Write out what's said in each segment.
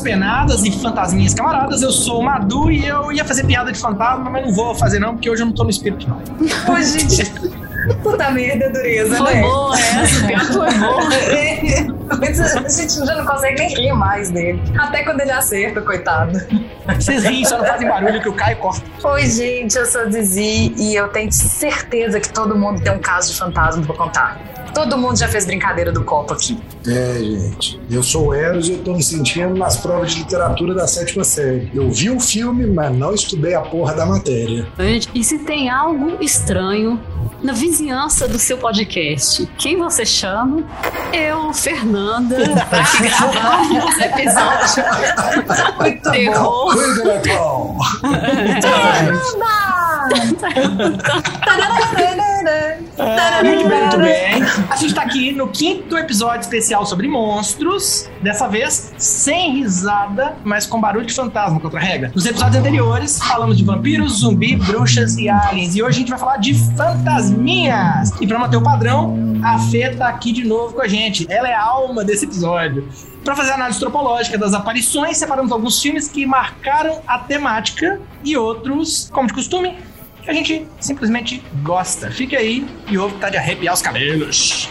Penadas e fantasminhas camaradas. Eu sou o Madu e eu ia fazer piada de fantasma, mas não vou fazer não, porque hoje eu não tô no espírito, não. Pô, gente. Puta merda, dureza, foi né? boa essa, pior que foi boa. Mas a gente já não consegue nem rir mais dele. Até quando ele acerta, coitado. Vocês riem, só não fazem barulho que o Caio corta. Oi, gente, eu sou a Zizi e eu tenho certeza que todo mundo tem um caso de fantasma pra contar. Todo mundo já fez brincadeira do copo aqui. É, gente. Eu sou o Eros e eu tô me sentindo nas provas de literatura da sétima série. Eu vi o filme, mas não estudei a porra da matéria. Gente, e se tem algo estranho na vizinhança do seu podcast, quem você chama? Eu, Fernanda, pra gravar os episódios. Muito Terror. Oi, diretor! Muito bem, muito bem. A gente tá aqui no quinto episódio especial sobre monstros. Dessa vez, sem risada, mas com barulho de fantasma contra a regra. Nos episódios anteriores, falamos de vampiros, zumbi, bruxas e aliens. E hoje a gente vai falar de fantasminhas. E pra manter o padrão, a Fê tá aqui de novo com a gente. Ela é a alma desse episódio. Para fazer a análise antropológica das aparições, separamos alguns filmes que marcaram a temática e outros, como de costume, que a gente simplesmente gosta. Fica aí e ouve que tá de arrepiar os cabelos.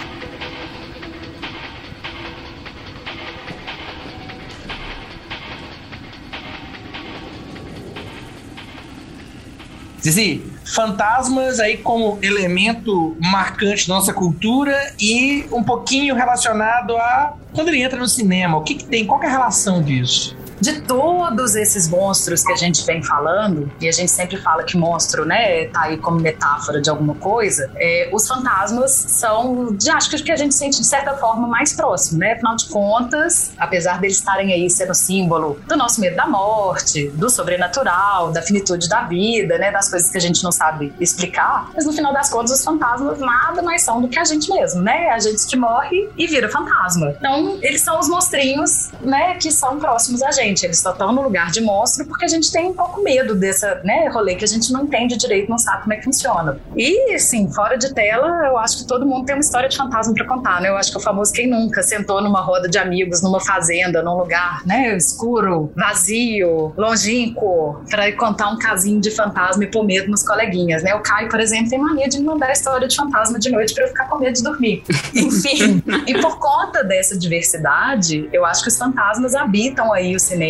Zizi, fantasmas aí como elemento marcante da nossa cultura e um pouquinho relacionado a quando ele entra no cinema, o que, que tem? Qual que é a relação disso? De todos esses monstros que a gente vem falando, e a gente sempre fala que monstro, né, tá aí como metáfora de alguma coisa, é, os fantasmas são, de, acho que a gente sente de certa forma mais próximo, né? Afinal de contas, apesar deles estarem aí sendo símbolo do nosso medo da morte, do sobrenatural, da finitude da vida, né, das coisas que a gente não sabe explicar, mas no final das contas, os fantasmas nada mais são do que a gente mesmo, né? A gente que morre e vira fantasma. Então, eles são os monstrinhos, né, que são próximos a gente eles só estão no lugar de monstro porque a gente tem um pouco medo dessa, né, rolê que a gente não entende direito, não sabe como é que funciona. E, assim, fora de tela, eu acho que todo mundo tem uma história de fantasma para contar, né? Eu acho que o famoso quem nunca sentou numa roda de amigos, numa fazenda, num lugar, né, escuro, vazio, longínquo, para contar um casinho de fantasma e pôr medo nos coleguinhas, né? O Caio, por exemplo, tem mania de me mandar história de fantasma de noite para eu ficar com medo de dormir. Enfim, e por conta dessa diversidade, eu acho que os fantasmas habitam aí o cinema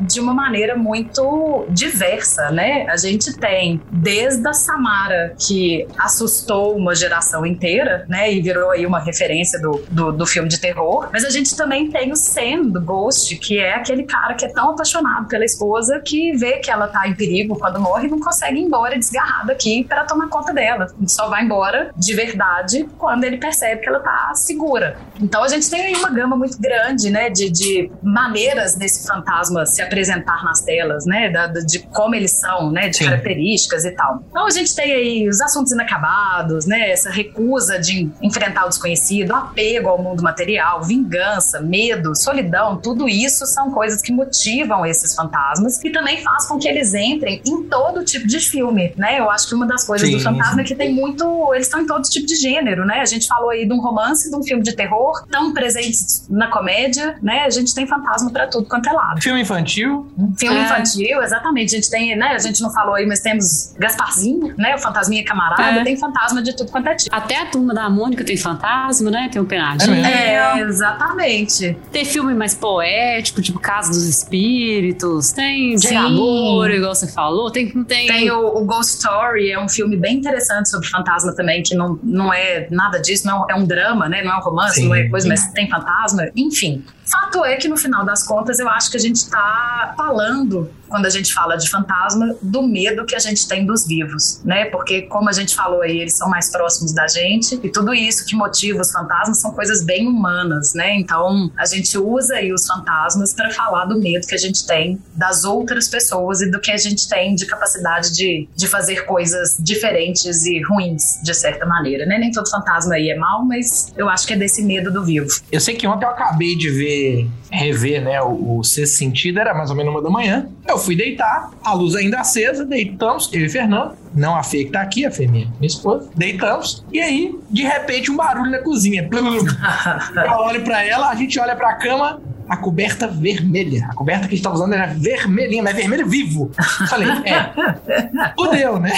de uma maneira muito diversa, né? A gente tem desde a Samara, que assustou uma geração inteira, né? E virou aí uma referência do, do, do filme de terror. Mas a gente também tem o Sam, do Ghost, que é aquele cara que é tão apaixonado pela esposa que vê que ela tá em perigo quando morre e não consegue ir embora desgarrado aqui para tomar conta dela. Só vai embora de verdade quando ele percebe que ela tá segura. Então a gente tem aí uma gama muito grande, né? De, de maneiras desse fantasma se apresentar nas telas, né? Da, de como eles são, né? De Sim. características e tal. Então a gente tem aí os assuntos inacabados, né? Essa recusa de enfrentar o desconhecido, apego ao mundo material, vingança, medo, solidão, tudo isso são coisas que motivam esses fantasmas e também faz com que eles entrem em todo tipo de filme, né? Eu acho que uma das coisas Sim. do fantasma é que tem muito. Eles estão em todo tipo de gênero, né? A gente falou aí de um romance, de um filme de terror, tão presentes na comédia, né? A gente tem fantasma para tudo quanto é lado. Filme infantil. Filme é. infantil, exatamente. A gente tem, né? A gente não falou aí, mas temos Gasparzinho, né? O fantasminha camarada. É. Tem fantasma de tudo quanto é tipo. Até a turma da Mônica tem fantasma, né? Tem o um penadinho. É, é, exatamente. Tem filme mais poético, tipo Casa dos Espíritos. Tem de Sim. amor, igual você falou. Tem, tem... tem o, o, Ghost Story, é um filme bem interessante sobre fantasma também, que não, não é nada disso, não é um drama, né? Não é um romance, Sim. não é coisa, mas tem fantasma. Enfim, Fato é que no final das contas eu acho que a gente está falando quando a gente fala de fantasma, do medo que a gente tem dos vivos, né? Porque, como a gente falou aí, eles são mais próximos da gente e tudo isso que motiva os fantasmas são coisas bem humanas, né? Então, a gente usa aí os fantasmas para falar do medo que a gente tem das outras pessoas e do que a gente tem de capacidade de, de fazer coisas diferentes e ruins, de certa maneira, né? Nem todo fantasma aí é mal, mas eu acho que é desse medo do vivo. Eu sei que ontem eu acabei de ver, rever, né, o, o Sexto Sentido, era mais ou menos uma da manhã. Fui deitar, a luz ainda acesa, deitamos, eu e Fernando, não a Fê que tá aqui, a Fê minha, minha esposa, deitamos, e aí, de repente, um barulho na cozinha. Eu olho pra ela, a gente olha pra cama, a coberta vermelha. A coberta que a gente tá usando era vermelhinha, mas vermelho vivo. Falei, é. Fudeu, né?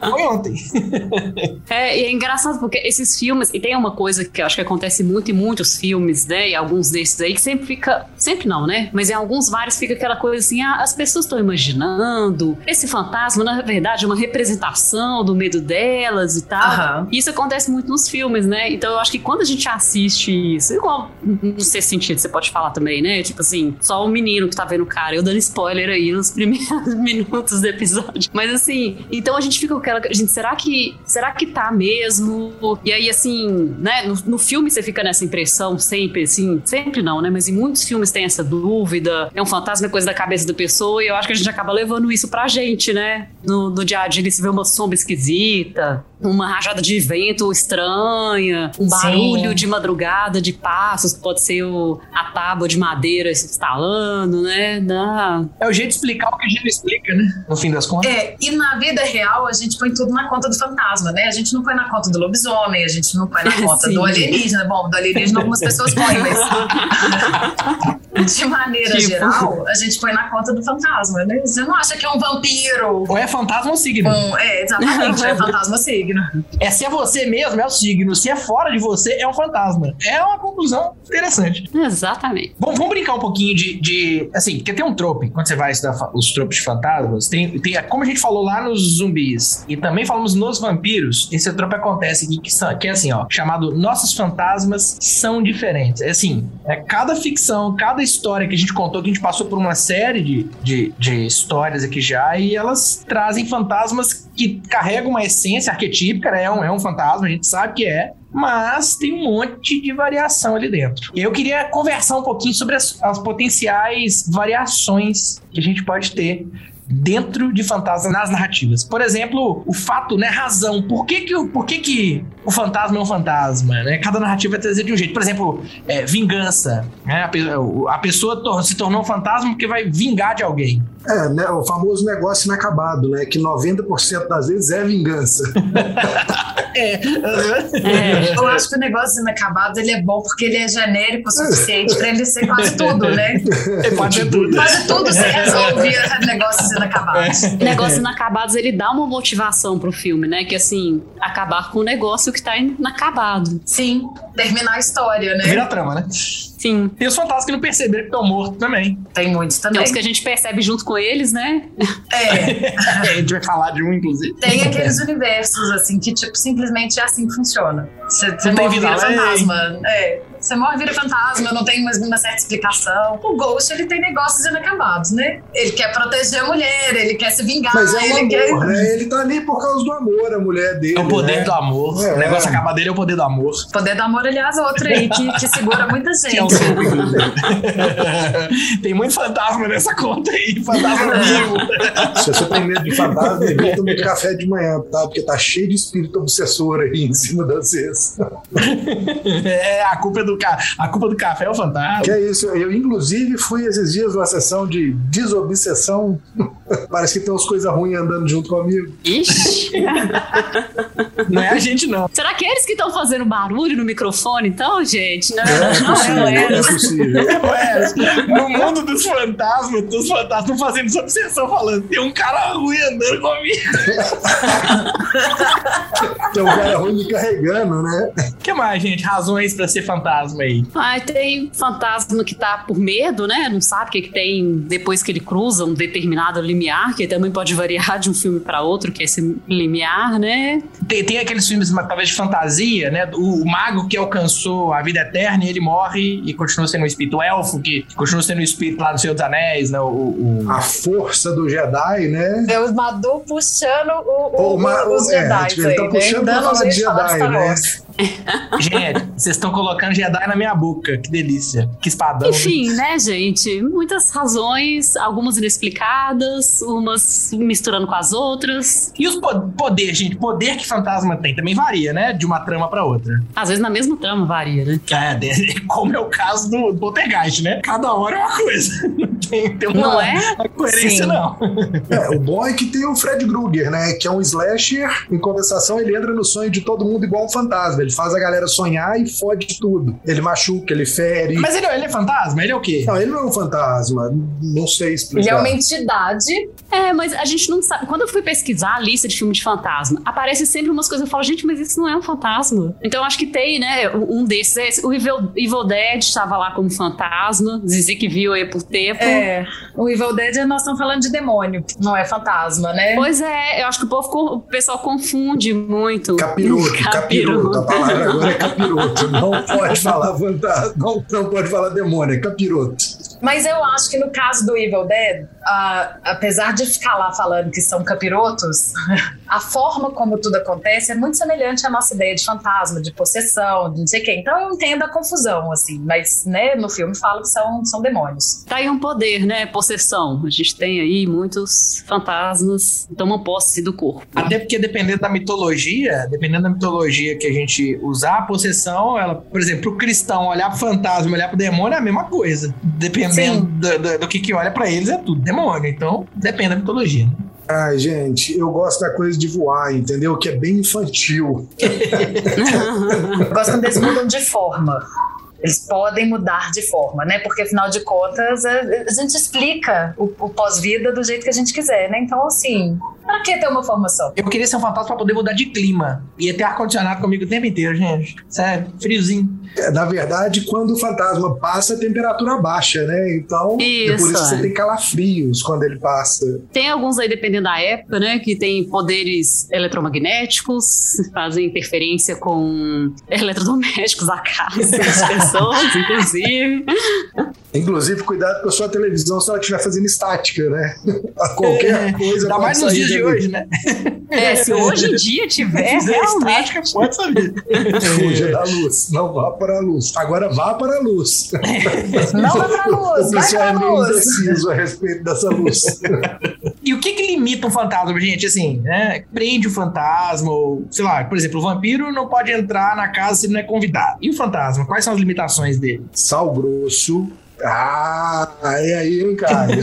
Foi ontem. É, e é engraçado porque esses filmes, e tem uma coisa que eu acho que acontece muito em muitos filmes, né? E alguns desses aí, que sempre fica. Sempre não, né? Mas em alguns vários fica aquela coisa assim: ah, as pessoas estão imaginando. Esse fantasma, na verdade, é uma representação do medo delas e tal. Uhum. E isso acontece muito nos filmes, né? Então eu acho que quando a gente assiste isso, igual no seu sentido, você pode falar também, né? Tipo assim, só o menino que tá vendo o cara, eu dando spoiler aí nos primeiros minutos do episódio. Mas assim, então a gente fica com aquela. Gente, será que. Será que tá mesmo? E aí, assim, né? No, no filme você fica nessa impressão sempre, assim. Sempre não, né? Mas em muitos filmes tem essa dúvida. É um fantasma, é coisa da cabeça da pessoa. E eu acho que a gente acaba levando isso pra gente, né? No, no dia a dia, se vê uma sombra esquisita uma rajada de vento estranha, um barulho Sim. de madrugada de passos, que pode ser o, a tábua de madeira se instalando, né? Dá. É o jeito de explicar o que a gente não explica, né? No fim das contas. É, e na vida real a gente põe tudo na conta do fantasma, né? A gente não põe na conta do lobisomem, a gente não põe na conta Sim. do alienígena. Bom, do alienígena algumas pessoas põem, mas de maneira Tipo. geral, a gente põe na conta do fantasma, né? Você não acha que é um vampiro? Ou é fantasma ou signo. Um, é, exatamente, é fantasma signo. É se é você mesmo, é o signo. Se é fora de você, é um fantasma. É uma conclusão interessante. Exatamente. Bom, vamos brincar um pouquinho de, de- Assim, porque tem um trope, quando você vai estudar os tropes de fantasmas, tem, tem. Como a gente falou lá nos zumbis e também falamos nos vampiros, esse trope acontece aqui, que, são- que é assim, ó, chamado Nossos Fantasmas São Diferentes. É assim, é cada ficção, cada história que a gente contou, que a gente passou por uma série de, de, de histórias aqui já, e elas trazem fantasmas que carregam uma essência arquetípica, né? É um, é um fantasma, a gente sabe que é. Mas tem um monte de variação ali dentro. Eu queria conversar um pouquinho sobre as, as potenciais variações que a gente pode ter dentro de fantasmas nas narrativas. Por exemplo, o fato, né, razão. Por que que, o- por que, que o fantasma é um fantasma, né? Cada narrativa vai trazer de um jeito. Por exemplo, é, vingança. Né? A, a pessoa se tornou um fantasma porque vai vingar de alguém. É, né, o famoso negócio inacabado, né? Que 90% das vezes é vingança. É. É. Eu acho que o negócio inacabado ele é bom porque ele é genérico o suficiente pra ele ser quase tudo, né? Pode ser tudo. Quase tudo se resolve em negócios inacabados. Negócio inacabados, ele dá uma motivação pro filme, né? Que assim, acabar com o negócio que tá inacabado. Sim, terminar a história, né? Vira a trama, né? Sim. Tem os fantasmas que não perceberam que estão mortos também. Tem muitos Tem também. uns que a gente percebe junto com eles, né? É, a gente vai falar de um, inclusive. tem aqueles universos, assim, que, tipo, simplesmente é assim que funciona. Você, Não tem vida fantasma. É. Você morre, vira fantasma, não tem mais uma certa explicação. O Ghost, ele tem negócios inacabados, né? Ele quer proteger a mulher, ele quer se vingar, Mas é o ele quer... amor, né? Ele tá ali por causa do amor, a mulher dele. É o poder né? do amor. É. O negócio acabar dele é o poder do amor. Poder do amor, aliás, outro aí, que, que segura muita Que é o gente. seu, inclusive. Tem muito fantasma nessa conta aí. Fantasma vivo. Se você tem medo de fantasma, evita muito café de manhã, tá? Porque tá cheio de espírito obsessor aí em cima da cesta. É, a culpa é do, ca... a culpa do café é o fantasma. Que é isso, eu inclusive fui esses dias numa sessão de desobsessão. Parece que tem umas coisas ruins andando junto comigo. Ixi. Não é a gente, não. Será que é eles que estão fazendo barulho no microfone, então, gente? Não, É não, possível, não é é. possível. É, no mundo dos fantasmas, os fantasmas estão fazendo essa obsessão falando: tem um cara ruim andando comigo. Tem um cara ruim me carregando, né? O que mais, gente? Razões pra ser fantasma aí. Ai, tem fantasma que tá por medo, né? Não sabe o que, que tem depois que ele cruza um determinado limiar, que também pode variar de um filme para outro, que é esse limiar, né? Tem, tem aqueles filmes, talvez de fantasia, né? O, o, mago que alcançou a vida eterna e ele morre e continua sendo um espírito. O elfo que continua sendo um espírito lá no Senhor dos Anéis, né? O, o... A força do Jedi, né? É o Madu puxando o, o, o os é, Jedi. Tipo, ele tá puxando né? pra falar de Jedi, né? gente, vocês estão colocando Jedi na minha boca. Que delícia. Que espadão. Enfim, né, gente? Muitas razões, algumas inexplicadas, umas misturando com as outras. E os poder, gente? Poder que fantasma tem também varia, né? De uma trama pra outra. Às vezes na mesma trama varia, né? É, como é o caso do Poltergeist, né? Cada hora é uma coisa. Não tem, tem uma, não é? uma coerência, Sim. não. É, o bom é que tem o Fred Krueger, né? Que é um slasher. Em compensação, ele entra no sonho de todo mundo igual um fantasma. Ele faz a galera sonhar e fode tudo. Ele machuca, ele fere. Mas ele, ele é fantasma? Ele é o quê? Não, ele não é um fantasma. Não sei explicar. Ele é uma entidade. É, mas a gente não sabe. Quando eu fui pesquisar a lista de filme de fantasma, aparece sempre umas coisas. Eu falo, gente, mas isso não é um fantasma. Então acho que tem, né? Um desses. Esse. O Evil, Evil Dead estava lá como fantasma. Zizi que viu aí por tempo. É. O Evil Dead nós estamos falando de demônio, não é fantasma, né? Pois é, eu acho que o povo, o pessoal confunde muito. Capiroto, capiroto. capiroto. A palavra agora é capiroto. Não pode falar fantasma, não, não pode falar demônio, é capiroto. Mas eu acho que no caso do Evil Dead, apesar de ficar lá falando que são capirotos, a forma como tudo acontece é muito semelhante à nossa ideia de fantasma, de possessão, de não sei o quê. Então eu entendo a confusão, assim, mas né, no filme fala que são, são demônios. Tá aí um poder, né? Possessão. A gente tem aí muitos fantasmas tomam posse do corpo. Até porque dependendo da mitologia, dependendo da mitologia que a gente usar, a possessão, ela, por exemplo, o cristão olhar pro fantasma, olhar pro demônio é a mesma coisa. Dependendo do, do, do, que que olha para eles, é tudo demônio. Então, depende da mitologia. Né? Ai, gente, eu gosto da coisa de voar, entendeu? Que é bem infantil. eu gosto quando eles mudam de forma. Eles podem mudar de forma, né? Porque afinal de contas a, a gente explica o, o pós-vida do jeito que a gente quiser, né? Então, assim, Pra que ter uma formação? Eu queria ser um fantasma pra poder mudar de clima. Ia ter ar-condicionado comigo o tempo inteiro, gente. Sério, friozinho. É, na verdade, quando o fantasma passa, a temperatura baixa, né? Então, Isso, é por isso que você tem calafrios quando ele passa. Tem alguns aí, dependendo da época, né? Que tem poderes eletromagnéticos, fazem interferência com eletrodomésticos a casa das pessoas, inclusive. Inclusive, cuidado com a sua televisão se ela estiver fazendo estática, né? Qualquer é, coisa. Ainda mais nos dias de hoje, né? É, se hoje em dia tiver, realmente. Estática, pode saber. Fuja da luz. Não vá para a luz. Agora vá para a luz. Não vá para a luz. O pessoal é meio indeciso a respeito dessa luz. E o que que limita um fantasma, gente? Assim, né? Prende o fantasma, ou, sei lá, por exemplo, o vampiro não pode entrar na casa se não é convidado. E o fantasma, quais são as limitações dele? Sal grosso, ah, é aí, hein, cara?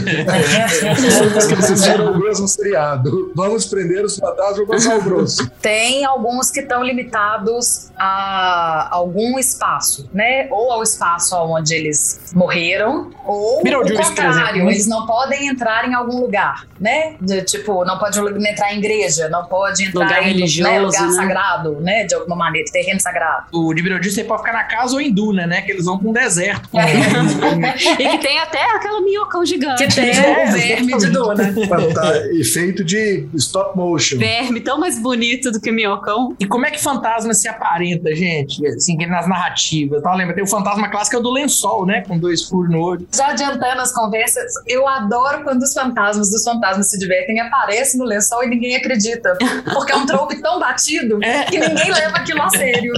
O mesmo seriado. Vamos prender os fantasmas com sal grosso. Tem alguns que estão limitados a algum espaço, né? Ou ao espaço onde eles morreram, ou o contrário, eles não podem entrar em algum lugar, né? De, tipo, não pode entrar em igreja, não pode entrar lugar em religioso, né? lugar né? sagrado, né? De alguma maneira, terreno sagrado. O de você pode ficar na casa ou em Duna, né? Que eles vão para um deserto. Com é. e que tem até aquela minhocão gigante. Que tem é, o verme de Duna. Tá, e feito de stop motion. Verme tão mais bonito do que minhocão. E como é que fantasma se aparenta, gente? Assim, nas narrativas. Então, lembra, tem o fantasma clássico é o do lençol, né? Com dois furos no olho. Já adiantando as conversas, eu adoro quando os fantasmas dos fantasmas se divertem e aparecem no lençol e ninguém acredita. Porque é um trope tão batido é. que ninguém leva aquilo a sério.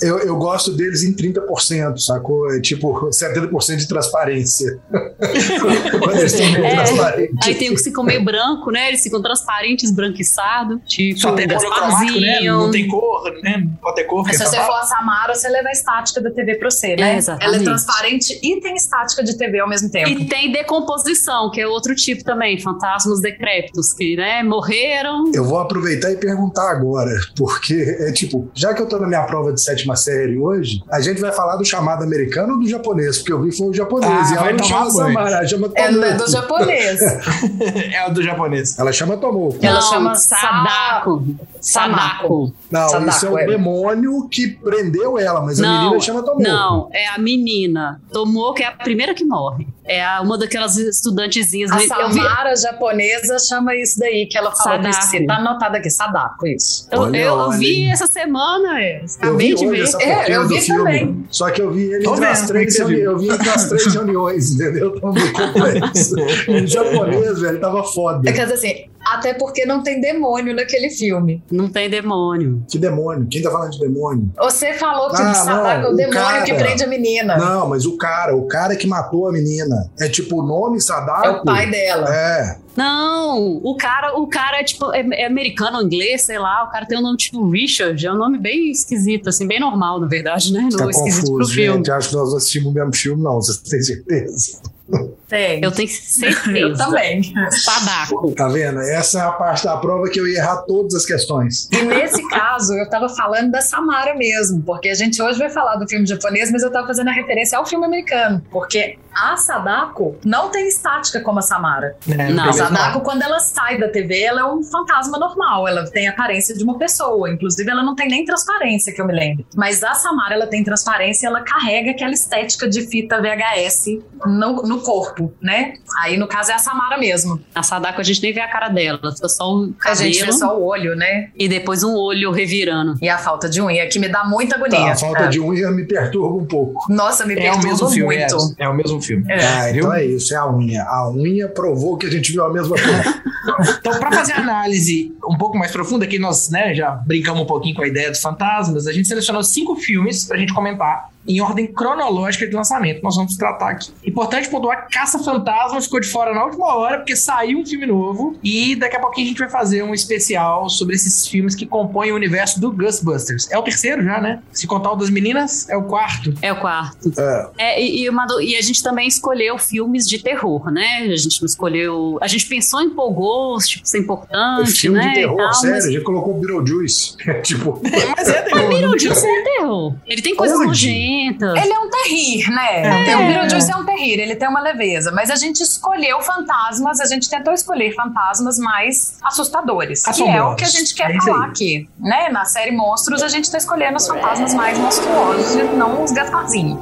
Eu, eu gosto deles em 30%, sacou? É tipo 70% de transparência. Quando eles estão meio é, transparentes. Aí tem o que ficam meio branco, né? Eles ficam transparentes, branquiçados. Tipo, Só tem cor né? Não tem cor, né? Pode ter cor. Mas se você for a Samara, você leva a estática da TV pra você, né? É, Ela é transparente e tem estática de TV ao mesmo tempo. E tem decomposição, que é outro tipo também. Fantasmas decrépitos, que, né, morreram. Eu vou aproveitar e perguntar agora, porque é tipo, já que eu tô na minha prova de sétima série hoje, a gente vai falar do chamado americano ou do japonês? Porque eu vi foi o japonês. Ah, e ela não chama Samara, chama Tomoko. É do japonês. é do japonês. Ela chama Tomoko. Ela chama Sadako. Sadako. Não, Sadako, isso é o é. demônio que prendeu ela, mas não, a menina chama Tomoko. Não, é a menina. Tomoko é a primeira que morre. É uma daquelas estudantezinhas. A Samara japonesa chama isso daí, que ela fala Sadako. Tá anotado aqui, Sadako, isso. Eu, olha, eu olha. vi essa semana, é. acabei de ver. É, eu vi filme. também. Só que eu vi ele entre as, três, eu vi entre as três reuniões, entendeu? Tava muito complexo. em japonês, velho, tava foda. É que assim, até porque não tem demônio naquele filme. Não tem demônio. Que demônio? Quem tá falando de demônio? Você falou que ah, Sadako é o demônio cara, que prende a menina. Não, mas o cara, o cara que matou a menina. É tipo o nome Sadako. É o pai dela. É. Não, o cara, o cara é tipo, é, é americano inglês, sei lá, o cara tem um nome tipo Richard, é um nome bem esquisito, assim, bem normal, na verdade, né? Não tá esquisito confuso, pro filme. Gente, acho que nós assistimos o mesmo filme, não, vocês têm certeza. Tem. Eu tenho certeza. eu também. Sadaco. Tá vendo? Essa é a parte da prova que eu ia errar todas as questões. E nesse caso, eu tava falando da Samara mesmo, porque a gente hoje vai falar do filme japonês, mas eu tava fazendo a referência ao filme americano, porque a Sadako não tem estática como a Samara. É, não. A Sadako, quando ela sai da TV, ela é um fantasma normal, ela tem a aparência de uma pessoa, inclusive ela não tem nem transparência, que eu me lembro. Mas a Samara, ela tem transparência, ela carrega aquela estética de fita VHS no, no corpo, né? Aí, no caso, é a Samara mesmo. A Sadako, a gente nem vê a cara dela, fica só o cabelo. A gente vê só o olho, né? E depois um olho revirando. E a falta de unha, que me dá muita agonia. Tá, a falta é. de unha me perturba um pouco. Nossa, me é perturba o mesmo filme, muito. É, é o mesmo filme. É. Ah, então é isso, é a unha. A unha provou que a gente viu a mesma coisa. então, para fazer a análise um pouco mais profunda, aqui nós né, já brincamos um pouquinho com a ideia dos fantasmas, a gente selecionou cinco filmes pra gente comentar em ordem cronológica de lançamento. Nós vamos tratar aqui. Importante pontuar: Caça Fantasma ficou de fora na última hora, porque saiu um filme novo. E daqui a pouquinho a gente vai fazer um especial sobre esses filmes que compõem o universo do Ghostbusters. É o terceiro já, né? Se contar o das meninas, é o quarto. É o quarto. É. é e, e, uma, e, a gente também escolheu filmes de terror, né? A gente não escolheu. A gente pensou em Paul Ghost, tipo, importante. É filme né? de terror, tal, sério. Mas... A gente colocou Beetlejuice. tipo. mas é terror. Mas Beetlejuice é terror. Ele tem coisas nojentas ele é um terrir, né? É. O Beetlejuice é um terrir, ele tem uma leveza. Mas a gente escolheu fantasmas, a gente tentou escolher fantasmas mais assustadores. Que é o que a gente quer é falar aqui. Né? Na série Monstros, a gente tá escolhendo os fantasmas mais monstruosos e não os Gasparzinho.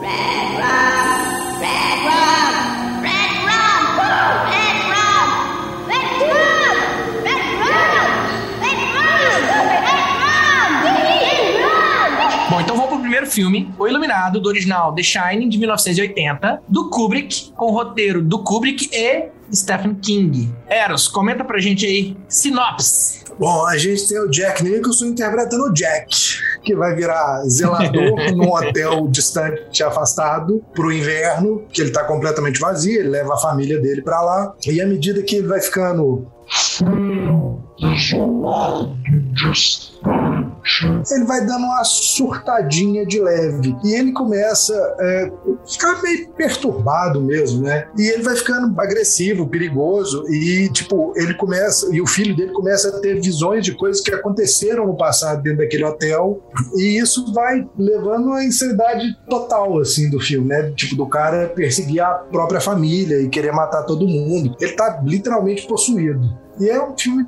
Red Rum! Red Rum! Primeiro filme, O Iluminado, do original The Shining, de 1980, do Kubrick, com o roteiro do Kubrick e Stephen King. Eros, comenta pra gente aí, sinopse. Bom, a gente tem o Jack Nicholson interpretando o Jack, que vai virar zelador num hotel distante, afastado, pro inverno, que ele tá completamente vazio, ele leva a família dele pra lá, e à medida que ele vai ficando ele vai dando uma surtadinha de leve. E ele começa a é, ficar meio perturbado mesmo, né? E ele vai ficando agressivo, perigoso. E, tipo, ele começa. E o filho dele começa a ter visões de coisas que aconteceram no passado dentro daquele hotel. E isso vai levando a insanidade total, assim, do filme, né? Tipo, do cara perseguir a própria família e querer matar todo mundo. Ele tá literalmente possuído. E é um filme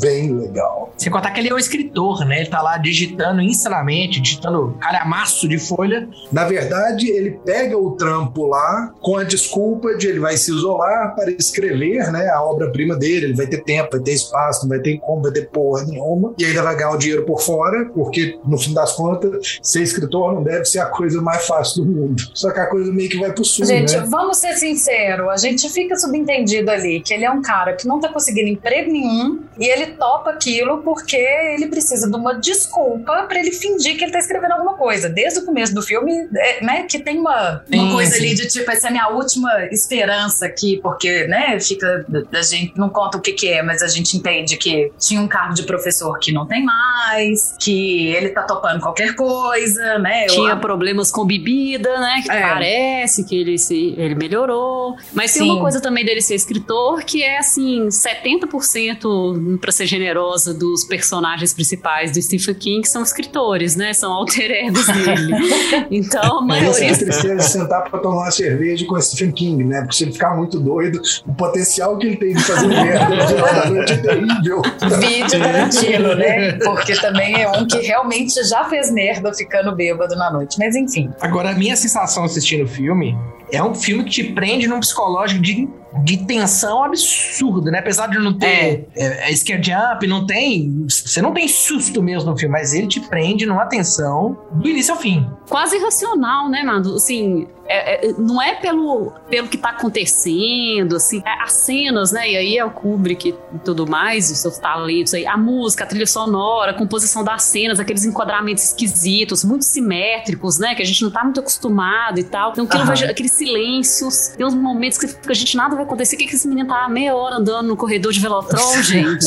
bem legal. Sem contar que ele é o escritor, né? Ele tá lá digitando insanamente, digitando calhamaço de folha. Na verdade, ele pega o trampo lá com a desculpa de ele vai se isolar para escrever, né? A obra-prima dele. Ele vai ter tempo, vai ter espaço, não vai ter como, vai ter porra nenhuma. E ainda vai ganhar o dinheiro por fora, porque no fim das contas, ser escritor não deve ser a coisa mais fácil do mundo. Só que a coisa meio que vai pro sul, Gente, né? vamos ser sinceros. A gente fica subentendido ali que ele é um cara que não tá conseguindo emprego emprego nenhum e ele topa aquilo porque ele precisa de uma desculpa para ele fingir que ele tá escrevendo alguma coisa. Desde o começo do filme, é, né, que tem uma, uma sim, coisa sim. ali de tipo, essa é a minha última esperança aqui, porque, né, fica, a gente não conta o que que é, mas a gente entende que tinha um cargo de professor que não tem mais, que ele tá topando qualquer coisa, né. Tinha Eu, problemas com bebida, né, que é. parece que ele, se, ele melhorou. Mas tem sim. uma coisa também dele ser escritor que é, assim, 70% 90%, para ser generosa, dos personagens principais do Stephen King são escritores, né? São alter egos dele. então, a maioria. É tristeza de sentar para tomar uma cerveja com o Stephen King, né? Porque se ele ficar muito doido, o potencial que ele tem de fazer merda de noite é terrível. Vídeo Tarantino, né? Porque também é um que realmente já fez merda ficando bêbado na noite. Mas enfim. Agora, a minha sensação assistindo o filme é um filme que te prende num psicológico de de tensão absurda, né? Apesar de não ter é. É, scare jump, não tem. Você não tem susto mesmo no filme, mas ele te prende numa tensão do início ao fim. Quase irracional, né, mano? Assim, é, é, não é pelo, pelo que tá acontecendo, assim, é, as cenas, né? E aí é o Kubrick e tudo mais, os seus talentos aí, a música, a trilha sonora, a composição das cenas, aqueles enquadramentos esquisitos, muito simétricos, né? Que a gente não tá muito acostumado e tal. Então, aquilo, aqueles silêncios, tem uns momentos que a gente nada vai acontecer? O que, que esse menino tá meia hora andando no corredor de Velotron, gente?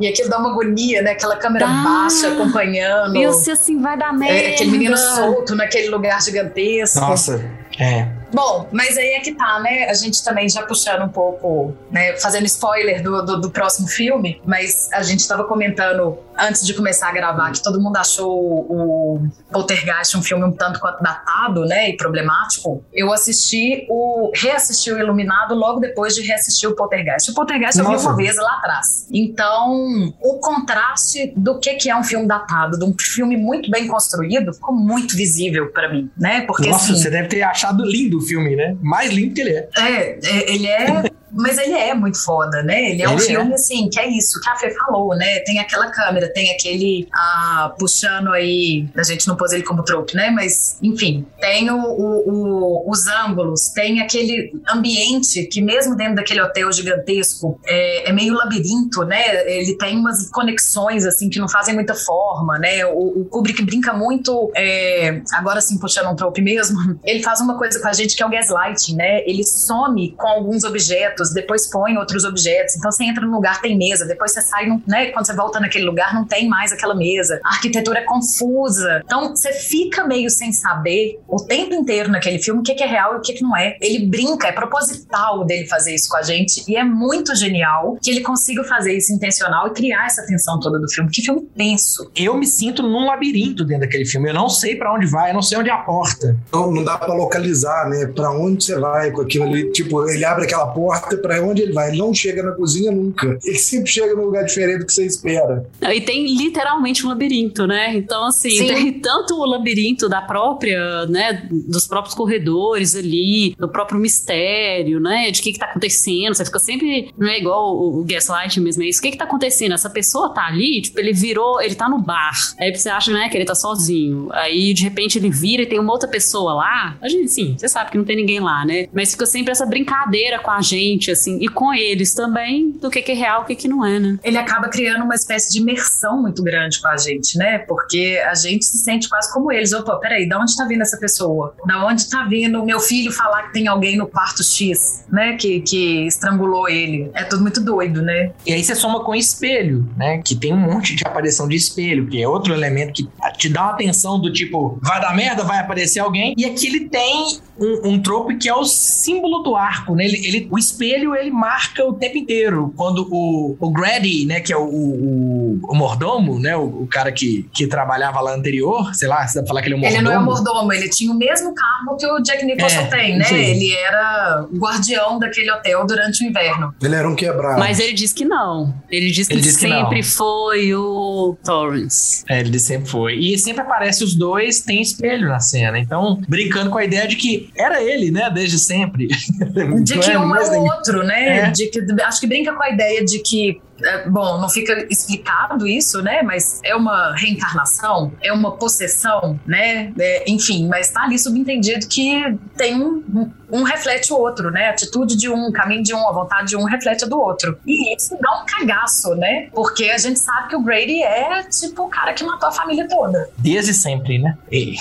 e aquilo dá uma agonia, né? Aquela câmera tá. baixa acompanhando. E você assim, vai dar merda. É, aquele menino solto naquele lugar gigantesco. Nossa, é. Bom, mas aí é que tá, né? A gente também já puxando um pouco, né? Fazendo spoiler do, do, do próximo filme, mas a gente tava comentando antes de começar a gravar que todo mundo achou o Poltergeist um filme um tanto quanto datado, né? E problemático. Eu assisti o. reassisti o Iluminado logo depois de reassistir o Poltergeist. O Poltergeist Nossa. eu vi uma vez lá atrás. Então, o contraste do que, que é um filme datado, de um filme muito bem construído, ficou muito visível para mim, né? Porque Nossa, assim, você deve ter achado lindo filme, né? Mais lindo que ele é. É, é ele é mas ele é muito foda, né? Ele é ele um filme, é. assim, que é isso, que a Fê falou, né? Tem aquela câmera, tem aquele ah, puxando aí. A gente não pôs ele como trope, né? Mas, enfim, tem o, o, o, os ângulos, tem aquele ambiente que, mesmo dentro daquele hotel gigantesco, é, é, meio labirinto, né? Ele tem umas conexões, assim, que não fazem muita forma, né? O, o Kubrick brinca muito, é, agora sim, puxando um trope mesmo, ele faz uma coisa com a gente que é o gaslighting, né? Ele some com alguns objetos objetos, depois põe outros objetos. Então você entra num lugar, tem mesa, depois você sai, né? Quando você volta naquele lugar, não tem mais aquela mesa. A arquitetura é confusa. Então você fica meio sem saber o tempo inteiro naquele filme o que, que é real e o que, que não é. Ele brinca, é proposital dele fazer isso com a gente e é muito genial que ele consiga fazer isso intencional e criar essa tensão toda do filme. Que filme tenso. Eu me sinto num labirinto dentro daquele filme. Eu não sei para onde vai, eu não sei onde é a porta. Não, não dá para localizar, né? Para onde você vai com aquilo ali. Tipo, ele abre aquela porta para onde ele vai. Ele não chega na cozinha nunca. Ele sempre chega num lugar diferente do que você espera. E tem literalmente um labirinto, né? Então, assim, Sim. tem tanto o labirinto da própria, né? Dos próprios corredores ali, do próprio mistério, né? De o que, que tá acontecendo. Você fica sempre. Não é igual o, o Gaslight mesmo, é isso. O que, que tá acontecendo? Essa pessoa tá ali, tipo, ele virou, ele tá no bar. Aí você acha, né, que ele tá sozinho. Aí, de repente, ele vira e tem uma outra pessoa lá. A gente, sim, você sabe que não tem ninguém lá, né? Mas fica sempre essa brincadeira com a gente, assim, e com eles também do que, é real, o que, que não é, né? Ele acaba criando uma espécie de imersão muito grande com a gente, né? Porque a gente se sente quase como eles. Opa, peraí, da onde tá vindo essa pessoa? Da onde tá vindo o meu filho falar que tem alguém no quarto X, né? Que, que estrangulou ele. É tudo muito doido, né? E aí você soma com espelho, né? Que tem um monte de aparição de espelho, que é outro elemento que te dá uma atenção do tipo, vai dar merda, vai aparecer alguém. E aqui ele tem um, um trope que é o símbolo do arco, né? Ele, ele, o espelho, ele marca o tempo inteiro. Quando o, o Grady, né, que é o, o, o mordomo, né, o, o, cara que, que trabalhava lá anterior, sei lá, você dá pra falar que ele é um mordomo. Ele não é mordomo, ele tinha o mesmo cargo que o Jack Nicholson é, tem, né? Sim. Ele era o guardião daquele hotel durante o inverno. Ele era um quebrado. Mas ele disse que não. Ele disse ele que sempre que foi o Torrance. É, ele disse sempre foi. E sempre aparece os dois, tem espelho na cena. Então, brincando com a ideia de que era ele, né, desde sempre. De que um é o outro, né? É. De que, acho que brinca com a ideia de que é, bom, não fica explicado isso, né? Mas é uma reencarnação, é uma possessão, né? É, enfim, mas tá ali subentendido que tem um, um reflete o outro, né? A atitude de um, o caminho de um, a vontade de um reflete a do outro. E isso dá um cagaço, né? Porque a gente sabe que o Grady é, tipo, o cara que matou a família toda. Desde sempre, né? E...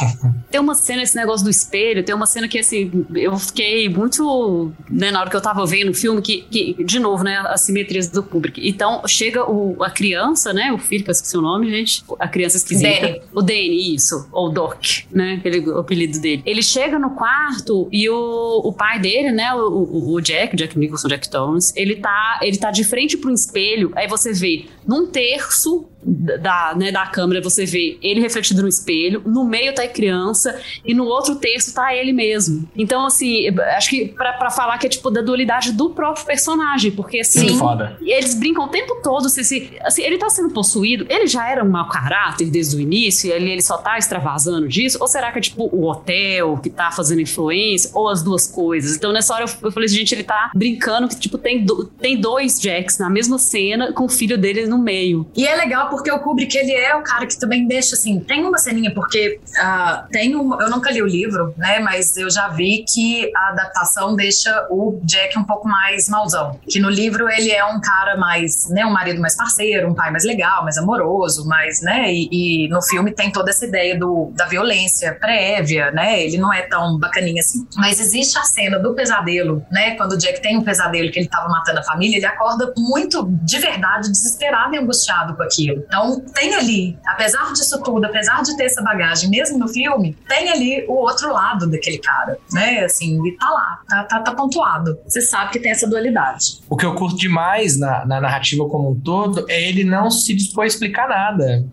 Tem uma cena, esse negócio do espelho, tem uma cena que, assim, eu fiquei muito, né, na hora que eu tava vendo o filme, que, que de novo, né, as simetrias do Kubrick. Então, Então, chega o, a criança, né? O filho, que eu esqueci o nome, gente. A criança esquisita. Danny. O Danny, isso. Ou Doc, né? Aquele o apelido dele. Ele chega no quarto e o, o pai dele, né? O, o, Jack, Jack Nicholson, Jack Torrance, ele tá, ele tá de frente pro espelho. Aí você vê num terço da, né, da câmera você vê ele refletido no espelho, no meio tá a criança e no outro terço tá ele mesmo. Então, assim, acho que pra, pra falar que é tipo da dualidade do próprio personagem, porque assim, Muito foda. eles brincam tempo todo se, se assim, ele tá sendo possuído, ele já era um mau caráter desde o início ele, ele só tá extravasando disso, ou será que é tipo o hotel que tá fazendo influência, ou as duas coisas? Então, nessa hora eu, eu falei, gente, ele tá brincando que tipo tem, do- tem dois Jacks na mesma cena com o filho dele no meio. E é legal porque o Kubrick, ele é o cara que também deixa, assim, tem uma ceninha, porque ah, tem um, eu nunca li o livro, né, mas eu já vi que a adaptação deixa o Jack um pouco mais mauzão. Que no livro ele é um cara mais, né, um marido mais parceiro, um pai mais legal, mais amoroso, mais, né, e, e no filme tem toda essa ideia do, da violência prévia, né, ele não é tão bacaninha assim. Mas existe a cena do pesadelo, né, quando o Jack tem um pesadelo que ele tava matando a família, ele acorda muito, de verdade, desesperado e angustiado com aquilo. Então, tem ali, apesar disso tudo, apesar de ter essa bagagem, mesmo no filme, tem ali o outro lado daquele cara, né? Assim, e tá lá, tá, tá, tá pontuado. Você sabe que tem essa dualidade. O que eu curto demais na, na narrativa como um todo é ele não se dispor a explicar nada.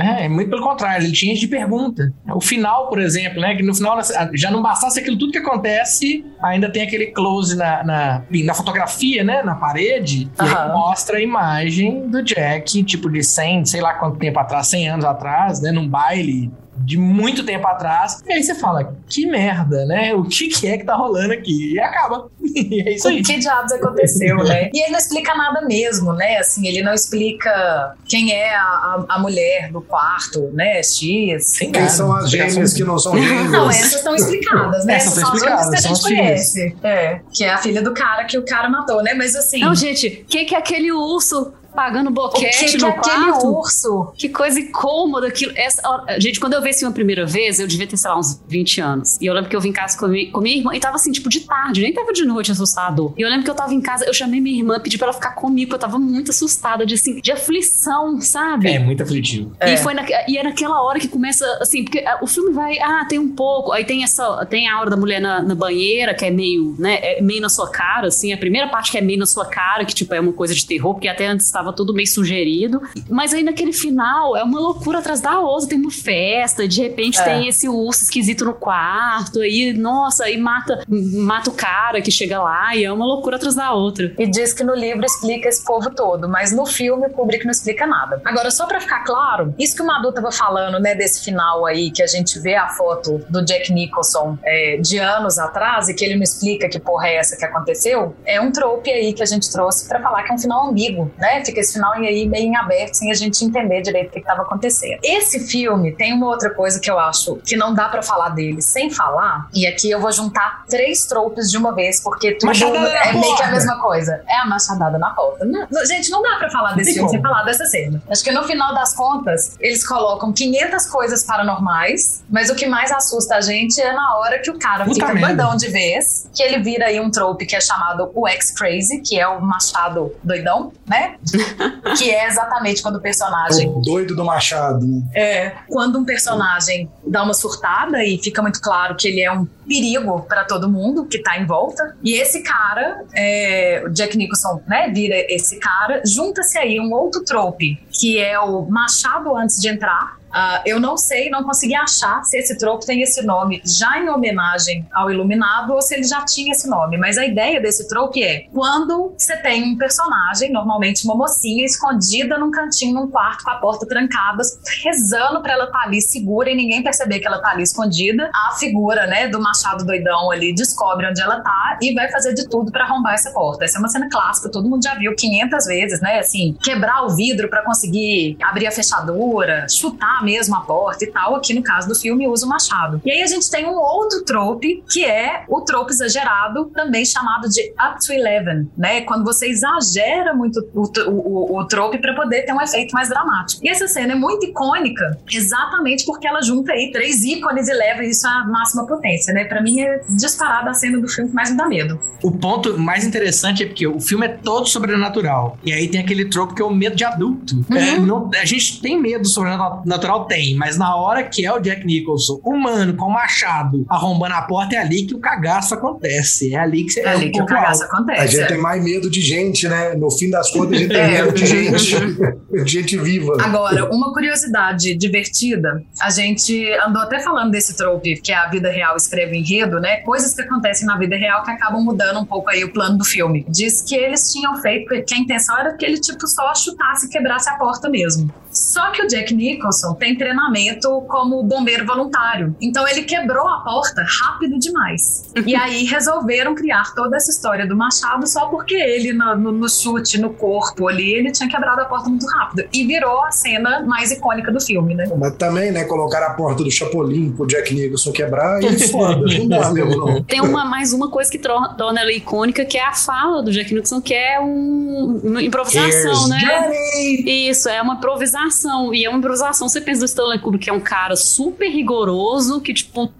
É, muito pelo contrário, ele tinha de pergunta. O final, por exemplo, né? Que no final já não bastasse aquilo tudo que acontece, ainda tem aquele close na, na, na fotografia, né? Na parede, e aí Aham. mostra a imagem do Jack, tipo de 100, sei lá quanto tempo atrás, 100 anos atrás, né? Num baile de muito tempo atrás. E aí você fala, que merda, né? O que, que é que tá rolando aqui? E acaba. e é isso aí. O que diabos aconteceu, né? E ele não explica nada mesmo, né? Assim, ele não explica quem é a, a, a mulher do quarto, né? X. Sim, Quem cara, são as gêmeas que não são gêmeas? Não, essas estão explicadas, né? Essas Essas estão são as únicas que a são gente conhece. É, que é a filha do cara que o cara matou, né? Mas assim, Não, gente, quem que é aquele urso pagando boquete que, que no é quarto? urso? Que coisa incômoda aquilo. Essa, hora- gente, quando eu vi esse filme a primeira vez, eu devia ter, sei lá, uns 20 anos. E eu lembro que eu vim em casa com, mi- com minha irmã e tava assim, tipo, de tarde, nem tava de noite assustador. E eu lembro que eu tava em casa, eu chamei minha irmã, pedi pra ela ficar comigo, porque eu tava muito assustada, de assim, de aflição, sabe? É muito aflitivo. É. E, foi na, e é naquela hora que começa, assim, porque ah, o filme vai, ah, tem um pouco, aí tem essa, tem a hora da mulher na, na banheira, que é meio, né, é meio na sua cara, assim, a primeira parte que é meio na sua cara, que, tipo, é uma coisa de terror, porque até antes estava tudo meio sugerido, mas aí naquele final, é uma loucura atrás da outra, tem uma festa, de repente É. tem esse urso esquisito no quarto, aí, nossa, aí mata, mata o cara que chega lá, e é uma loucura atrás da outra. E diz que no livro explica esse povo todo, mas no filme o Kubrick não explica nada. Agora, só pra ficar claro, isso que o Madu tava falando, né, desse final aí, que a gente vê a foto do Jack Nicholson é, de anos atrás e que ele não explica que porra é essa que aconteceu, é um trope aí que a gente trouxe pra falar que é um final ambíguo, né? Fica esse final aí meio em aberto, sem a gente entender direito o que, que tava acontecendo. Esse filme tem uma outra coisa que eu acho que não dá pra falar dele sem falar, e aqui eu vou juntar três tropes de uma vez, porque tudo Machadada é meio que a mesma coisa. É a machadada na porta. Não- gente, não dá pra falar desse filme sem falar dessa cena. Acho que no final das contas, eles colocam 500 coisas paranormais, mas o que mais assusta a gente é na hora que o cara Puta fica merda. doidão de vez, que ele vira aí um trope que é chamado o X-Crazy, que é o machado doidão, né? que é exatamente quando o personagem O doido do Machado. né? é, quando um personagem dá uma surtada e fica muito claro que ele é um perigo pra todo mundo que tá em volta. E esse cara, é, o Jack Nicholson, né, vira esse cara. Junta-se aí um outro trope, que é o machado antes de entrar. Ah, eu não sei, não consegui achar se esse trope tem esse nome já em homenagem ao Iluminado ou se ele já tinha esse nome. Mas a ideia desse trope é quando você tem um personagem, normalmente uma mocinha, escondida num cantinho, num quarto, com a porta trancada, rezando pra ela estar ali segura e ninguém perceber que ela tá ali escondida. A figura, né, do Machado doidão ali descobre onde ela tá e vai fazer de tudo pra arrombar essa porta. Essa é uma cena clássica, todo mundo já viu 500 vezes, né? Assim, quebrar o vidro pra conseguir abrir a fechadura, chutar mesmo a porta e tal. Aqui no caso do filme, usa o machado. E aí a gente tem um outro trope, que é o trope exagerado, também chamado de up to eleven, né? Quando você exagera muito o, o, o trope para poder ter um efeito mais dramático. E essa cena é muito icônica, exatamente porque ela junta aí três ícones e leva isso à máxima potência, né? Para mim é disparada a cena do filme que mais me dá medo. O ponto mais interessante é porque o filme é todo sobrenatural. E aí tem aquele trope que é o medo de adulto. Uhum. É, não, a gente tem medo sobrenatural, tem, mas na hora que é o Jack Nicholson, humano, com o machado, arrombando a porta, é ali que o cagaço acontece. É ali que, é, é ali que o cagaço acontece. A gente é. tem mais medo de gente, né? No fim das contas, a gente tem é. medo de gente. gente viva. Agora, uma curiosidade divertida, a gente andou até falando desse trope, que é a vida real escreve enredo, né? Coisas que acontecem na vida real que acabam mudando um pouco aí o plano do filme. Diz que eles tinham feito, que a intenção era que ele, tipo, só chutasse e quebrasse a porta mesmo. Só que o Jack Nicholson tem treinamento como bombeiro voluntário. Então ele quebrou a porta rápido demais. e aí resolveram criar toda essa história do Machado só porque ele, no, no, no, chute, no corpo ali, ele tinha quebrado a porta muito rápido. E virou a cena mais icônica do filme, né? Mas também, né, colocar a porta do Chapolin pro Jack Nicholson quebrar e foda. não dá mesmo, não. Tem uma, mais uma coisa que torna ela icônica, que é a fala do Jack Nicholson, que é um, uma improvisação, Here's né? Johnny. Isso, é uma improvisação improvisação. E é uma improvisação. Você pensa do Stanley Kubrick, que é um cara super rigoroso, que, tipo, o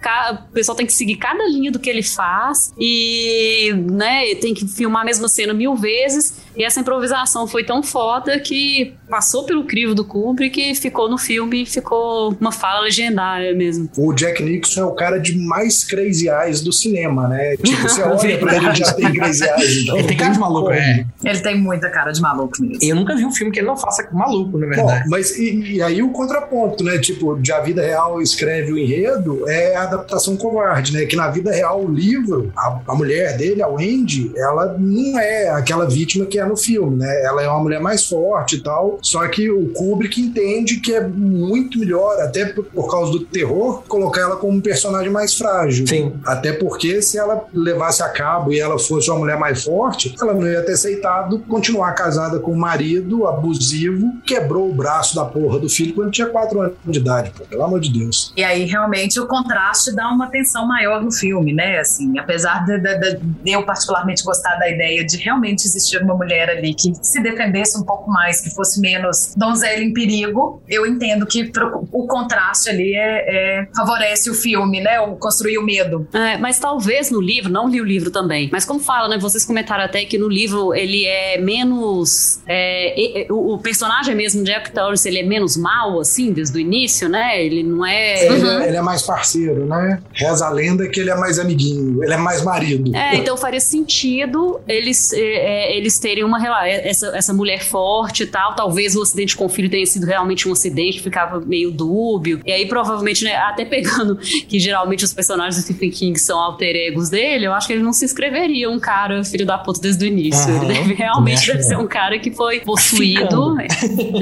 pessoal tem que seguir cada linha do que ele faz. E, né, tem que filmar a mesma cena mil vezes. E essa improvisação foi tão foda que passou pelo crivo do Kubrick e ficou no filme, ficou uma fala legendária mesmo. O Jack Nixon é o cara de mais crazy eyes do cinema, né? Tipo, você olha pra ele já tem crazy eyes. Então ele tem cara de maluco, é. Ele tem muita cara de maluco mesmo. Eu nunca vi um filme que ele não faça maluco, na verdade. Bom, mas e, e, aí o contraponto, né? Tipo, de a vida real escreve o enredo, é a adaptação covarde, né? Que na vida real o livro, a, a mulher dele, a Wendy, ela não é aquela vítima que é no filme, né? Ela é uma mulher mais forte e tal, só que o Kubrick entende que é muito melhor, até por, por causa do terror, colocar ela como um personagem mais frágil. Sim. Até porque se ela levasse a cabo e ela fosse uma mulher mais forte, ela não ia ter aceitado continuar casada com o marido abusivo, quebrou o braço da porra do filho quando tinha 4 anos de idade, pô, pelo amor de Deus. E aí realmente o contraste dá uma tensão maior no filme, né? Assim, apesar de, de, de, de eu particularmente gostar da ideia de realmente existir uma mulher ali que se defendesse um pouco mais, que fosse menos donzela em perigo, eu entendo que o contraste ali é, é favorece o filme, né? O construir o medo. É, mas talvez no livro, não li o livro também, mas como fala, né? Vocês comentaram até que no livro ele é menos. É, o, o, personagem mesmo, Jack Torrance, ele é menos mal, assim, desde o início, né? Ele não é. Uhum. Ele, é ele, é mais parceiro, né? Reza a lenda que ele é mais amiguinho, ele é mais marido. É, então faria sentido eles, é, é eles terem uma essa, essa mulher forte e tal. Talvez o acidente com o filho tenha sido realmente um acidente, ficava meio dúbio. E aí, provavelmente, né, até pegando que geralmente os personagens do Stephen King são alter egos dele, eu acho que ele não se escreveria um cara filho da puta desde o início. Uhum. Ele deve, realmente deve ser um cara que foi possuído.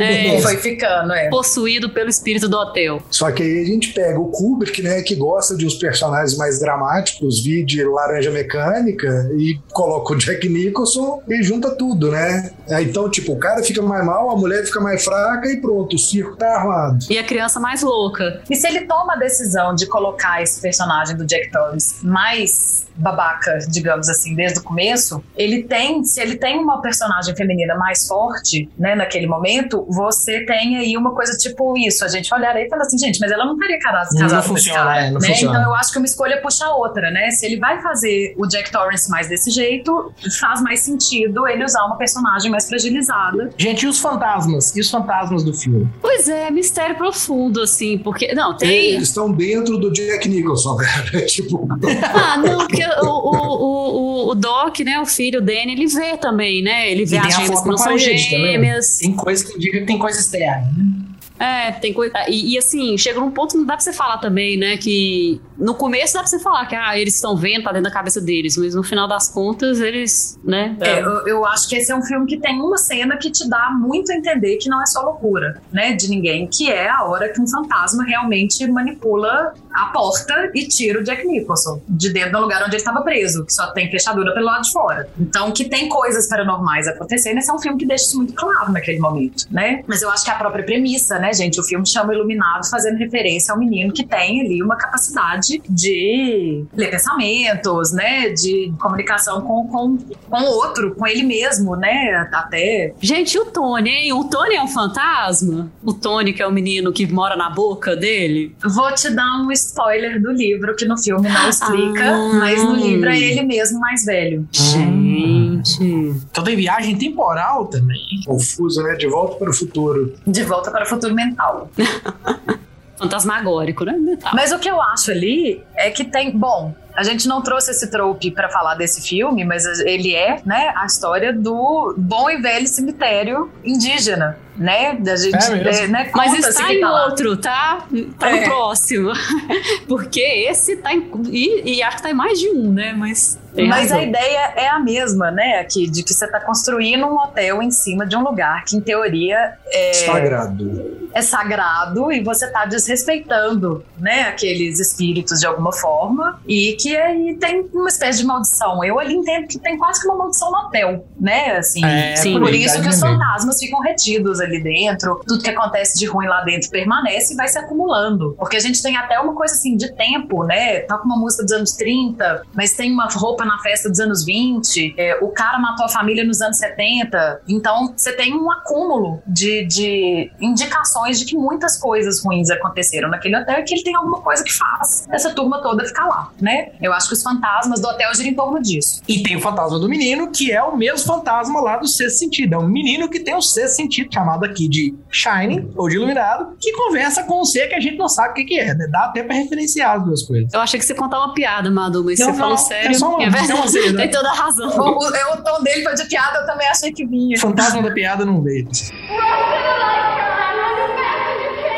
É, foi ficando, é. Possuído pelo espírito do hotel. Só que aí a gente pega o Kubrick, né, que gosta de uns personagens mais dramáticos, vi de Laranja Mecânica, e coloca o Jack Nicholson e junta tudo, né? É, então, tipo, o cara fica mais mal, a mulher fica mais fraca e pronto, o circo tá armado. E a criança mais louca. E se ele toma a decisão de colocar esse personagem do Jack Torrance mais babaca, digamos assim, desde o começo, ele tem, se ele tem uma personagem feminina mais forte, né, naquele momento, você tem aí uma coisa tipo isso, a gente olhar aí e fala assim, gente, mas ela não estaria casada, não, não funciona, cara, é, não né? Funciona. Então eu acho que uma escolha puxa a outra, né? Se ele vai fazer o Jack Torrance mais desse jeito, faz mais sentido ele usar uma personagem mais fragilizada. Gente, e os fantasmas? E os fantasmas do filme? Pois é, mistério profundo, assim, porque. Não, tem. Eles estão dentro do Jack Nicholson, velho. tipo. ah, não, porque o, o, o, o, Doc, né, o filho, o Danny, ele vê também, né? Ele vê as gêmeas que não são gêmeas. Tem coisa que indica que tem coisa externa, né? É, tem coisa. E, e, assim, chega num ponto que não dá pra você falar também, né? Que no começo dá pra você falar que ah, eles estão vendo, tá dentro da cabeça deles, mas no final das contas, eles, né? É, eu, eu, acho que esse é um filme que tem uma cena que te dá muito a entender que não é só loucura, né? De ninguém, que é a hora que um fantasma realmente manipula a porta e tira o Jack Nicholson de dentro do lugar onde ele estava preso, que só tem fechadura pelo lado de fora. Então, que tem coisas paranormais acontecendo, esse é um filme que deixa isso muito claro naquele momento, né? Mas eu acho que a própria premissa, né, gente? O filme chama Iluminado fazendo referência ao menino que tem ali uma capacidade de ler pensamentos, né? De comunicação com, com, com o outro, com ele mesmo, né? Até. Gente, e o Tony, hein? O Tony é um fantasma? O Tony, que é o menino que mora na boca dele? Vou te dar um spoiler do livro, que no filme não explica, Ah. mas no livro é ele mesmo mais velho. Gente. Então tem viagem temporal também. Confuso, né? De volta para o futuro. De volta para o futuro mental. Fantasmagórico, né? Tá. Mas o que eu acho ali é que tem. Bom, a gente não trouxe esse trope pra falar desse filme, mas ele é, né, a história do bom e velho cemitério indígena, né? Da gente, É é, né, Mas está em tá outro, tá? Tá É. no próximo. Porque esse tá em. E, e acho que tá em mais de um, né? Mas. Tem Mas razão. a ideia é a mesma, né? Aqui, de que você tá construindo um hotel em cima de um lugar que, em teoria, é, Sagrado. é sagrado e você tá desrespeitando, né, aqueles espíritos de alguma forma e que aí tem uma espécie de maldição. Eu ali entendo que tem quase que uma maldição no hotel, né, assim. É, Sim. Por isso que os fantasmas ficam retidos ali dentro, tudo que acontece de ruim lá dentro permanece e vai se acumulando. Porque a gente tem até uma coisa assim de tempo, né? Toca uma música dos anos 30, mas tem uma roupa na festa dos anos 20, é, o cara matou a família nos anos 70. Então você tem um acúmulo de, de indicações de que muitas coisas ruins aconteceram naquele hotel e que ele tem alguma coisa que faz essa turma toda ficar lá, né? Eu acho que os fantasmas do hotel giram em torno disso. E tem o fantasma do menino, que é o mesmo fantasma lá do sexto sentido. É um menino que tem o sexto sentido, chamado aqui de Shining, ou de Iluminado, que conversa com um ser que a gente não sabe o que, que é, né? Dá até pra referenciar as duas coisas. Eu achei que você contava uma piada, Madu, mas Não, você não, falou é sério. só uma- é verdade. é. Tem toda a razão. O, o, é, o tom dele foi de piada, eu também achei que vinha. Fantasma da piada não veio.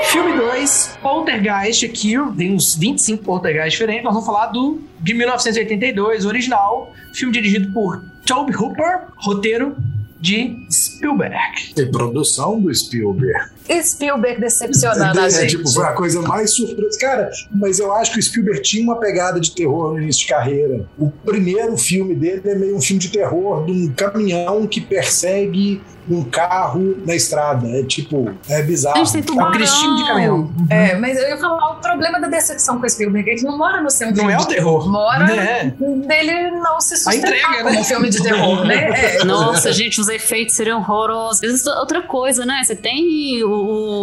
Filme 2, Poltergeist aqui, tem uns 25 Poltergeist diferentes. Nós vamos falar do de 1982, original, filme dirigido por Tobe Hooper, roteiro de Spielberg. E produção do Spielberg. Spielberg decepcionando a É, gente. tipo, foi a coisa mais surpresa. Cara, mas eu acho que o Spielberg tinha uma pegada de terror no início de carreira. O primeiro filme dele é meio um filme de terror de um caminhão que persegue um carro na estrada. É tipo, é bizarro. A gente tem É tubarão. Cristinho de caminhão. É, mas eu ia falar, o problema da decepção com o Spielberg é que não mora no seu Não filme é o terror. Mora É. dele não se sustentar entrega, como né? um filme de terror, né? É. Nossa, gente, os efeitos seriam horrorosos. Outra coisa, né? Você tem o.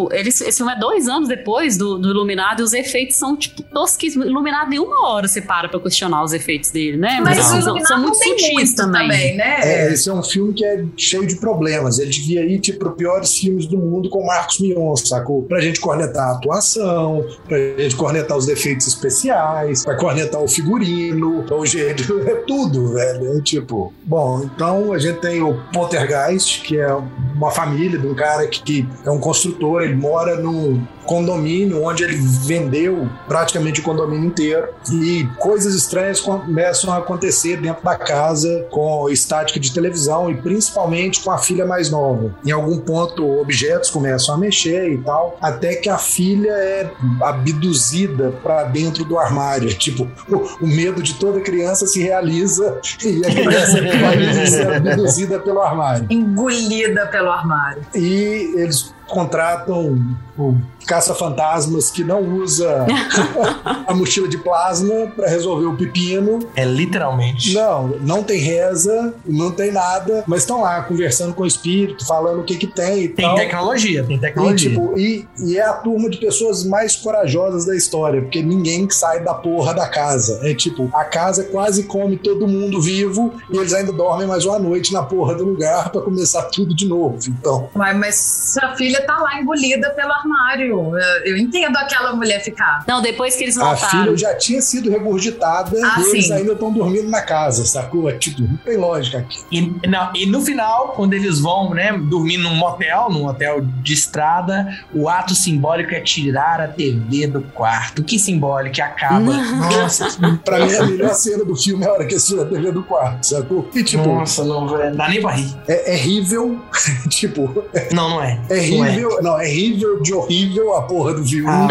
o- eles, esse filme é dois anos depois do, do Iluminado e os efeitos são, tipo, tosquíssimos. Iluminado, nenhuma hora você para pra questionar os efeitos dele, né? Mas o são, Iluminado são muito sutis muito também, né? É, esse é um filme que é cheio de problemas. Ele devia ir tipo, para piores filmes do mundo com Marcos Mion, sacou? Pra gente cornetar a atuação, pra gente cornetar os defeitos especiais, pra cornetar o figurino, o jeito, é tudo, velho. É tipo, bom, então a gente tem o Poltergeist, que é uma família de um cara que, que é um construtor, ele mora num condomínio onde ele vendeu praticamente o condomínio inteiro e coisas estranhas começam a acontecer dentro da casa com estática de televisão e principalmente com a filha mais nova. Em algum ponto objetos começam a mexer e tal, até que a filha é abduzida para dentro do armário. Tipo, o, o medo de toda criança se realiza e a criança vai ser abduzida pelo armário. Engolida pelo armário. E eles contratam o caça-fantasmas que não usa a mochila de plasma para resolver o pepino. É literalmente. Não, não tem reza, não tem nada, mas estão lá conversando com o espírito, falando o que que tem e Tem tal. tecnologia, tem E, tecnologia. tipo, e, e é a turma de pessoas mais corajosas da história, porque ninguém sai da porra da casa. É tipo, a casa quase come todo mundo vivo e eles ainda dormem mais uma noite na porra do lugar para começar tudo de novo. Então, Mas, mas sua filha tá lá engolida pelo armário. Eu, eu entendo aquela mulher ficar. Não, depois que eles A voltaram. filha já tinha sido regurgitada Ah, e eles sim. ainda estão dormindo na casa, sacou? É Tipo, não tem lógica aqui. E, não, e no final, quando eles vão, né, dormir num motel, num hotel de estrada, o ato simbólico é tirar a TV do quarto. Que simbólico, que acaba. Nossa, Pra mim, a melhor cena do filme é a hora que eles tiram a TV do quarto, sacou? E, tipo, nossa, não, velho. Dá nem pra rir. é, é rível, tipo, Não, não é. é Não rível horrível. Não, é horrível de horrível a porra do filme. Ah,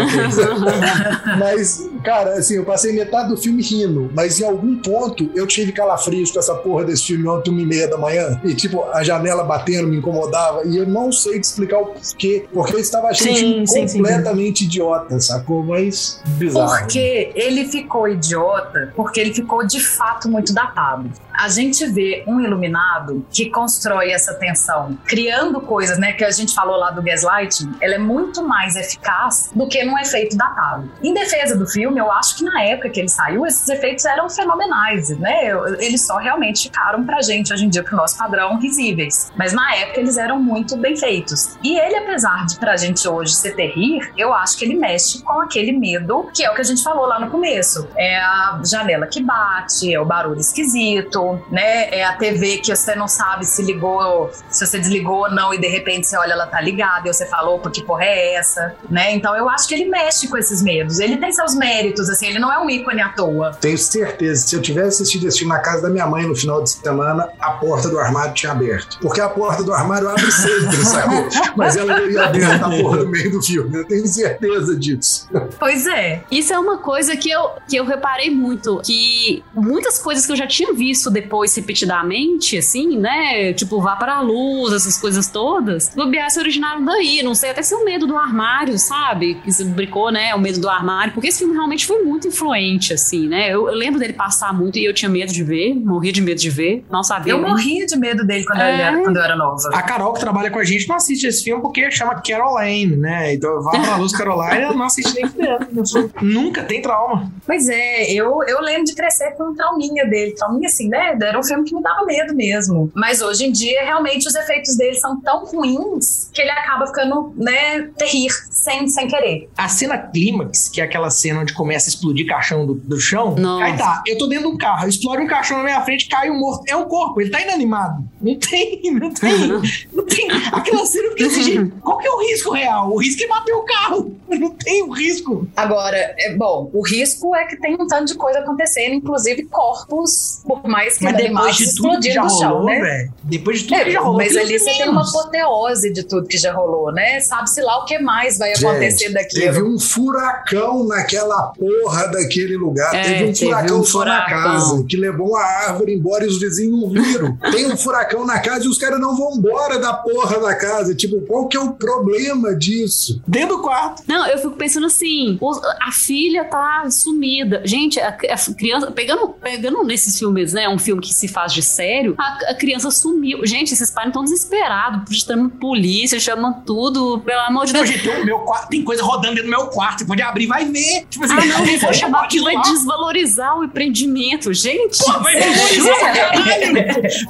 mas, cara, assim, eu passei metade do filme rindo, mas em algum ponto eu tive calafrios com essa porra desse filme ontem, uma e meia da manhã. E, tipo, a janela batendo me incomodava. E eu não sei te explicar o porquê. Porque eu estava achando Sim, sim, sim. completamente idiota, sacou? Mas bizarro. Porque ele ficou idiota, porque ele ficou de fato muito datado. A gente vê um iluminado que constrói essa tensão, criando coisas, né? Que a gente falou lá do gaslighting, ela é muito mais eficaz do que num efeito datado. Em defesa do filme, eu acho que na época que ele saiu, esses efeitos eram fenomenais, né? Eles só realmente ficaram pra gente hoje em dia, pro nosso padrão, risíveis. Mas na época eles eram muito bem feitos. E ele, apesar de pra gente hoje ser terrir, eu acho que ele mexe com aquele medo, que é o que a gente falou lá no começo. É a janela que bate, é o barulho esquisito, né? É a TV que você não sabe se ligou, se você desligou ou não, e de repente você olha, ela tá ligada, e você falou, opa, que porra é essa? Né? Então eu acho que ele mexe com esses medos. Ele tem seus méritos, assim, ele não é um ícone à toa. Tenho certeza, se eu tivesse assistido esse filme na casa da minha mãe no final de semana, a porta do armário tinha aberto. Porque a porta do armário abre sempre, sabe? Mas ela não ia aberta a porra no meio do filme. Eu tenho certeza disso. Pois é. Isso é uma coisa que eu, que eu reparei muito, que muitas coisas que eu já tinha visto depois repetidamente, assim, né? Tipo, vá para a luz, essas coisas todas, no BS originaram daí. Não sei até se é o medo do armário, sabe? Que se brincou, né? O medo do armário, porque esse filme realmente foi muito influente, assim, né? Eu, eu lembro dele passar muito e eu tinha medo de ver, morria de medo de ver, não sabia. Eu morria de medo dele quando, eu, É. era, quando eu era nova. A Carol, que trabalha com a gente, não assiste esse filme porque chama Caroline, né? Então, vá pra luz, Caroline, ela não assiste nem fudendo. Nunca tem trauma. Pois é, eu, eu lembro de crescer com um trauminha dele. Trauminha, assim, né? Era um filme que me dava medo mesmo. Mas hoje em dia, realmente, os efeitos dele são tão ruins que ele acaba ficando, né, terrir sem, sem querer. A cena clímax, que é aquela cena onde começa a explodir caixão do, do chão. Nossa. Aí tá, eu tô dentro de um carro, explode um caixão na minha frente, cai um morto. É um corpo, ele tá inanimado. Não tem, não tem. Não tem. Aquela cena eu fiquei assim, gente, qual que é o risco real? O risco é bater o carro. Não tem o risco. Agora, é bom, o risco é que tem um tanto de coisa acontecendo, inclusive corpos, por mais que Mas depois de tudo que já rolou, né? velho. Depois de tudo que É, já rolou. mas ali você tem uma apoteose de tudo que já rolou, né? Sabe-se lá o que mais vai acontecer Gente, daqui. Teve um furacão naquela porra daquele lugar. É, teve um teve furacão um só na furacão. casa, que levou uma árvore embora e os vizinhos não viram. Tem um furacão na casa e os caras não vão embora da porra da casa. Tipo, qual que é o problema disso? Dentro do quarto. Não, eu fico pensando assim, a filha tá sumida. Gente, a, a criança, pegando, pegando nesses filmes, né, um filme que se faz de sério, a, a criança sumiu. Gente, esses pais estão desesperados, chamando polícia, chamando tudo, pelo amor de Não, Deus. gente, meu quarto, tem coisa rodando dentro do meu quarto. Você pode abrir e vai ver. Tipo assim, Ah, não, não vou foi chamar que vai desvalorizar o empreendimento. Gente, Pô, vai ver, caralho.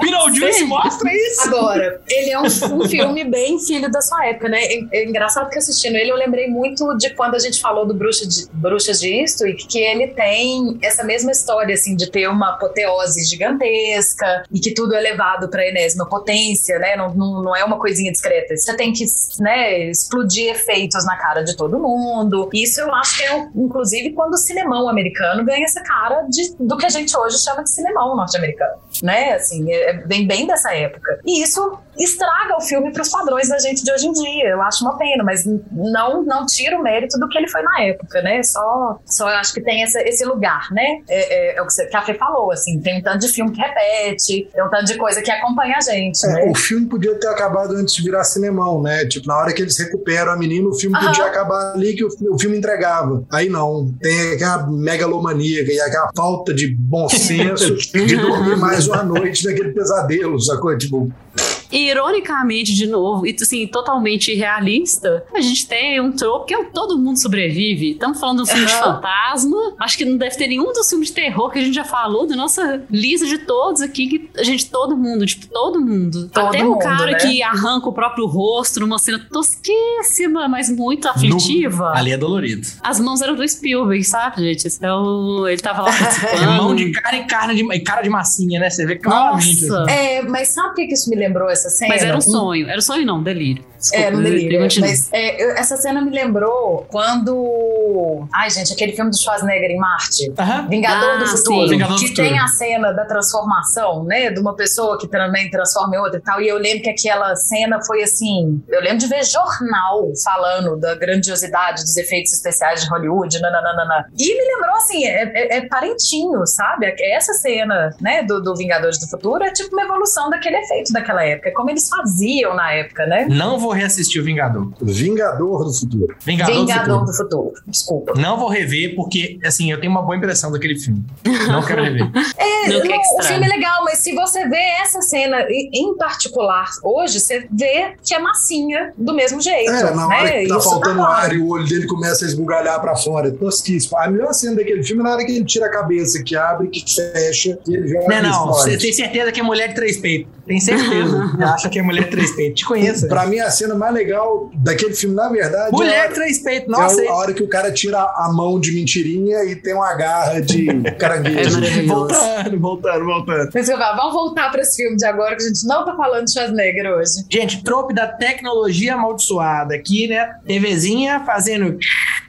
Beetlejuice mostra isso. Agora, ele é um, um filme bem filho da sua época, né? É, é engraçado que assistindo ele, eu lembrei muito de quando a gente falou do Bruxa de, Bruxas de Eastwick, que ele tem essa mesma história, assim, de ter uma apoteose gigantesca e que tudo é levado pra enésima potência, né? Não, não, não é uma coisinha discreta. Você tem que, né, explodir efeitos na cara de todo mundo. Isso eu acho que é, inclusive, quando o cinemão americano ganha essa cara de, do que a gente hoje chama de cinemão norte-americano, né? Assim, é- vem bem dessa época. E isso estraga o filme para os padrões da gente de hoje em dia. Eu acho uma pena, mas não não tira o mérito do que ele foi na época, né? Só, só eu acho que tem essa- esse lugar, né? É, é- é o que, você, que a Fê falou, assim, tem um tanto de filme que repete, tem um tanto de coisa que acompanha a gente, É, né? o filme podia ter acabado antes de virar cinemão, né? Tipo, na hora que eles recuperam a menina, o filme Aham. podia acabar ali que o, o filme entregava. Aí não, tem aquela megalomania e aquela falta de bom senso de dormir mais uma noite naquele pesadelo, sacou? Tipo, E, ironicamente, de novo, e assim, totalmente realista, a gente tem um trope que é o todo mundo sobrevive. Estamos falando de um filme de Aham. fantasma. Acho que não deve ter nenhum dos filmes de terror que a gente já falou, da nossa lista de todos aqui, que a gente, todo mundo, tipo, todo mundo. Todo Até o mundo, cara né? que arranca o próprio rosto numa cena tosquíssima, mas muito aflitiva. Ali é dolorido. As mãos eram do Spielberg, sabe, gente? Então, ele tava lá participando. É mão de cara e carne de, e cara de massinha, né? Você vê claramente. Nossa! É, mas sabe o que que isso me lembrou essa cena? Mas era um sonho. Era um sonho, não, delírio. Desculpa, é, no delírio. Mas é, eu- essa cena me lembrou quando. Ai, gente, aquele filme do Schwarzenegger em Marte. Aham. Vingador Ah, do sim. Futuro. Vingador do que Futuro. tem a cena da transformação, né? De uma pessoa que também transforma em outra e tal. E eu lembro que aquela cena foi assim. Eu lembro de ver jornal falando da grandiosidade dos efeitos especiais de Hollywood, nananana. E me lembrou assim, é, é- é parentinho, sabe? Essa cena, né, do, do Vingadores do Futuro é tipo uma evolução daquele efeito daquela época. É como eles faziam na época, né? Não vou reassistir o Vingador. Vingador do futuro. Vingador, Vingador do Futuro. do Futuro. Desculpa. Não vou rever porque, assim, eu tenho uma boa impressão daquele filme. Não quero rever. É, Não, que não, o filme é legal, mas se você vê essa cena em particular hoje, você vê que é massinha do mesmo jeito. É, na hora né? que tá Isso faltando claro. ar e o olho dele começa a esbugalhar pra fora. é Tosquíssimo. A melhor cena daquele filme é na hora que ele tira a cabeça, que abre, que fecha, e ele joga Não, não, você tem certeza que é mulher de três peitos. Tem certeza. Acha que é mulher três peitos. Te conheço. Pra mim, a cena mais legal daquele filme, na verdade, Mulher é, de três peitos. é Nossa, a hora que o cara tira a mão de mentirinha e tem uma garra de É caranguejo. maravilhoso. voltando, voltando, voltando. Mas vamos voltar para esse filme de agora, que a gente não tá falando de Schwarzenegger hoje. Gente, trope da tecnologia amaldiçoada aqui, né? TVzinha fazendo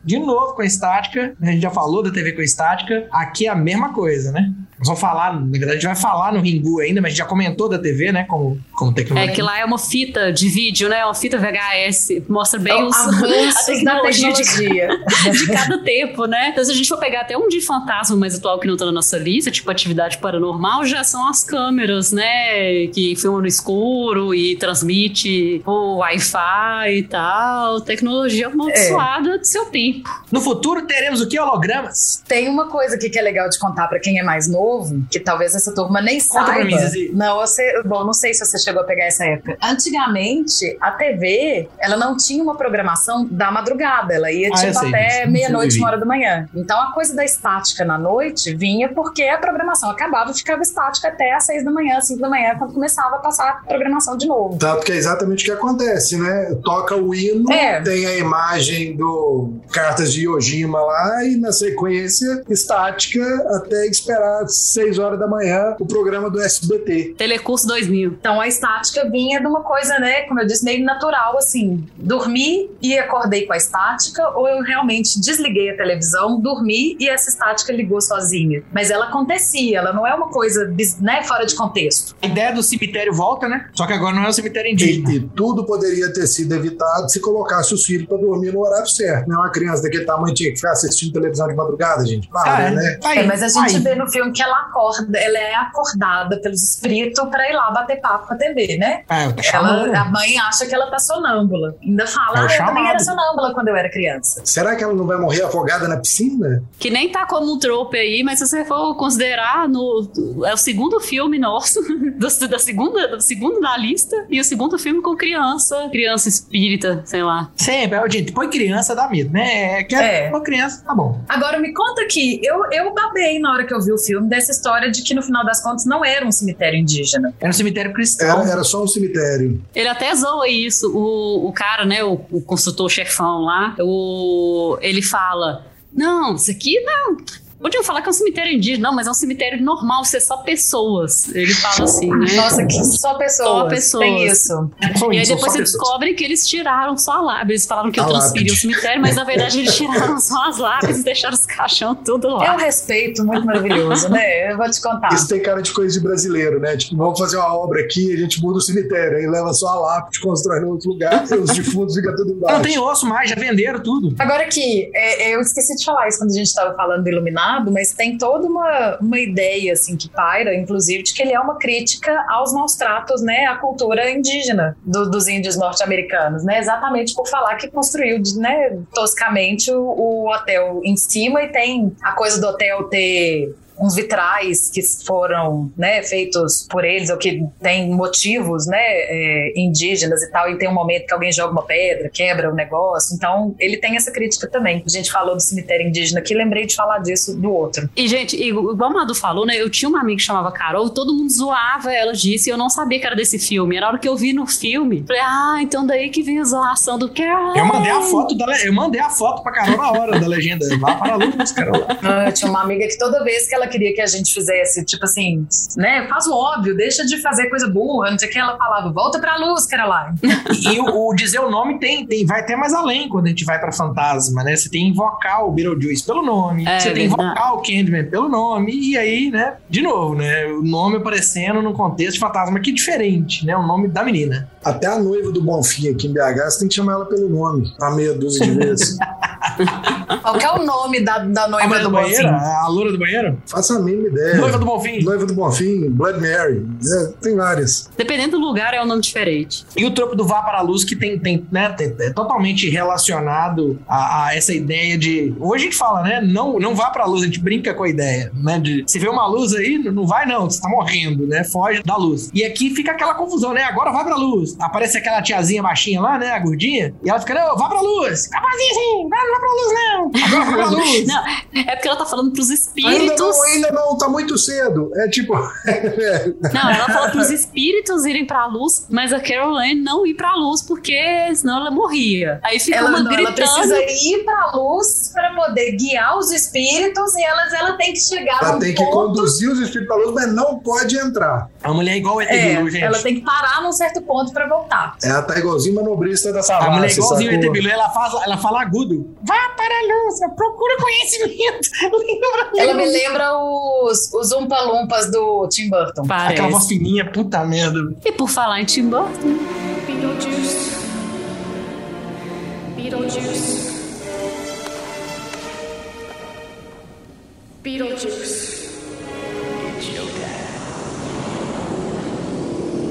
de novo com a estática. A gente já falou da TV com estática. Aqui é a mesma coisa, né? Nós vamos falar, na verdade, a gente vai falar no Ringu ainda, mas a gente já comentou da TV, né? Como, como É tecnologia. que lá é uma fita de vídeo, né? Uma fita VHS. Mostra bem os, a Avanços da tecnologia de, tecnologia. de cada tempo, né? Então, se a gente for pegar até um de fantasma mais atual que não tá na nossa lista, tipo atividade paranormal, já são as câmeras, né? Que filmam no escuro e transmite o Wi-Fi e tal. Tecnologia amaldiçoada do seu tempo. No futuro teremos o que? Hologramas? Tem uma coisa aqui que é legal de contar pra quem é mais novo, que talvez essa turma nem Conta pra saiba. mim, Zizi. Não, você, bom, não sei se você chegou a pegar essa época. Antigamente, a TV, ela não tinha uma programação da madrugada, ela ia Ah, tipo sei até meia-noite, uma hora da manhã. Então a coisa da estática na noite vinha porque a programação acabava e ficava estática até às seis da manhã, cinco da manhã, quando começava a passar a programação de novo. Tanto que é exatamente o que acontece, né? Toca o hino, É. tem a imagem do Cartas de Yojima lá, e na sequência, estática, até esperar seis horas da manhã o programa do SBT. Telecurso 2000. Então a estática vinha de uma coisa, né, como eu disse, meio natural, assim. Dormi e acordei com a estática, ou eu realmente desliguei a televisão, dormi e essa estática ligou sozinha. Mas ela acontecia, ela não é uma coisa, né, fora de contexto. A ideia do cemitério volta, né? Só que agora não é o cemitério indígena. E, e tudo poderia ter sido evitado se colocasse os filhos para dormir no horário certo. Né? Uma criança daquele tamanho tinha que ficar assistindo televisão de madrugada, gente. Para, Ah, é. né? Aí, É, mas a gente aí. vê no filme que ela acorda, ela é acordada pelos espíritos pra ir lá bater papo com a TV, né? Eu chamando. Ela, a mãe acha que ela tá sonâmbula. Ainda fala, É ah, eu também era sonâmbula quando eu era criança. Será que ela não vai morrer afogada na piscina? Que nem tá como um trope aí, mas se você for considerar, no, é o segundo filme nosso, do, da segunda, do segundo da lista, e o segundo filme com criança, criança espírita, sei lá. Sempre, é, gente, põe criança, dá medo, né? É, quer É. uma criança, tá bom. Agora me conta aqui, eu, eu babei na hora que eu vi o filme dessa história de que no final das contas não era um cemitério indígena. Era um cemitério cristão. Era, era só um cemitério. Ele até zoa isso, o, o cara, né, o, o construtor chefão lá, o, ele fala, não, isso aqui não... Podiam falar que é um cemitério indígena, não, mas é um cemitério normal, ser só pessoas. Ele fala assim, né? Nossa, que só pessoas. Só pessoas. Tem isso. E aí depois você descobre que eles tiraram só a lábia. Eles falaram que eu A transferi lápide. o cemitério, mas na verdade eles tiraram só as lábias e deixaram os caixão tudo É um lá. respeito muito maravilhoso, né? Eu vou te contar. Isso tem cara de coisa de brasileiro, né? Tipo, vamos fazer uma obra aqui, a gente muda o cemitério, aí leva só a lápide, constrói em outro lugar, e os defuntos ficam tudo embaixo. Não tem osso mais, já venderam tudo. Agora aqui, é, eu esqueci de falar isso quando a gente estava falando do Iluminado, mas tem toda uma, uma ideia, assim, que paira, inclusive, de que ele é uma crítica aos maus tratos, né, à cultura indígena do- dos índios norte-americanos, né, exatamente por falar que construiu, né, toscamente o, o hotel em cima e tem a coisa do hotel ter uns vitrais que foram né, feitos por eles ou que têm motivos né, é, indígenas e tal, e tem um momento que alguém joga uma pedra, quebra o negócio. Então, ele tem essa crítica também. A gente falou do cemitério indígena aqui, lembrei de falar disso do outro. E, gente, igual o Madu falou, né? Eu tinha uma amiga que chamava Carol e todo mundo zoava ela disso e eu não sabia que era desse filme. E na hora que eu vi no filme, falei, ah, então daí que vem a zoação do Carol. Eu mandei a foto da eu mandei a foto pra Carol na hora da legenda. Vá para a luz, Carol. Ah, eu tinha uma amiga que toda vez que ela queria que a gente fizesse, tipo assim, né? Faz o óbvio, deixa de fazer coisa burra, não sei o que. Ela falava, volta pra luz, Caroline. E o, o dizer o nome tem, tem, vai até mais além quando a gente vai pra fantasma, né? Você tem que invocar o Beetlejuice pelo nome, É, você tem invocar o Candyman pelo nome, e aí, né? De novo, né? O nome aparecendo num contexto de fantasma que é diferente, né? O nome da menina. Até a noiva do Bonfim aqui em BH, você tem que chamar ela pelo nome, a meia dúzia de vezes. Qual que é o nome da, da A noiva do do banheiro? Bonfim? A loura do banheiro? Faça a mínima ideia. Noiva do Bonfim. Noiva do Bonfim, Blood Mary. É, tem várias. Dependendo do lugar, é um nome diferente. E o tropo do Vá para a Luz, que tem, tem né, é totalmente relacionado a, a essa ideia de. Hoje a gente fala, né? Não, não vá para a luz, a gente brinca com a ideia, né? De se vê uma luz aí, não vai não, você tá morrendo, né? Foge da luz. E aqui fica aquela confusão, né? Agora vai pra luz. Aparece aquela tiazinha baixinha lá, né? A gordinha, e ela fica, não, vá pra luz. Capazinho assim, vai, vai pra luz, não. Pra luz. Não, é porque ela tá falando pros Ainda espíritos. não, ainda não, tá muito cedo. É tipo. Não, ela falou pros espíritos irem pra luz, mas a Caroline não ir pra luz, porque senão ela morria. Aí fica Ela, uma não, ela gritando. precisa ir pra luz para poder guiar os espíritos e elas, ela tem que chegar Ela tem que ponto conduzir os espíritos pra luz, mas não pode entrar. A mulher é igual o ET É, Bilu, gente. ela tem que parar num certo ponto pra voltar. Ela tá igualzinho manobrista da A savana. mulher é igualzinho o ET? Bilu, ela, faz, ela fala agudo. Vá para a luz, procura conhecimento. Lembra Ela me lembra os, os Umpa Lumpas do Tim Burton. Parece. Aquela voz fininha, puta merda. E por falar em Tim Burton, Beetlejuice. Beetlejuice. Beetlejuice.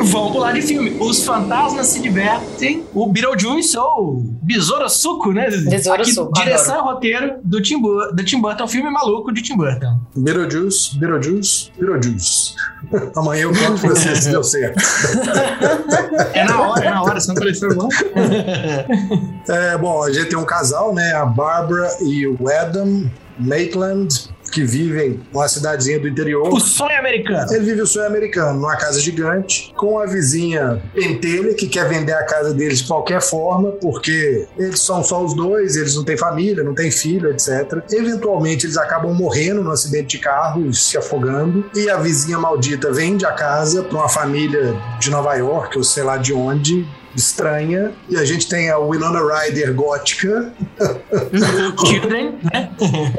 Vamos pular de filme. Os fantasmas se divertem. O Beetlejuice ou Besouro Suco, né? Besouro Aqui, Suco, Direção e roteiro do Tim, Bu- do Tim Burton, filme maluco de Tim Burton. Beetlejuice, Beetlejuice, Beetlejuice. Amanhã eu conto pra vocês se deu certo. É na hora, é na hora, senão pareceu bom. É, bom, a gente tem um casal, né? A Barbara e o Adam Maitland, que vivem numa cidadezinha do interior. O sonho americano. Ele vive o sonho americano, numa casa gigante, com a vizinha pentelha, que quer vender a casa deles de qualquer forma, porque eles são só os dois, eles não têm família, não têm filho, etc. Eventualmente, eles acabam morrendo no acidente de carro, se afogando, e a vizinha maldita vende a casa para uma família de Nova York, ou sei lá de onde, estranha, e a gente tem a Winona Ryder gótica, Children, né?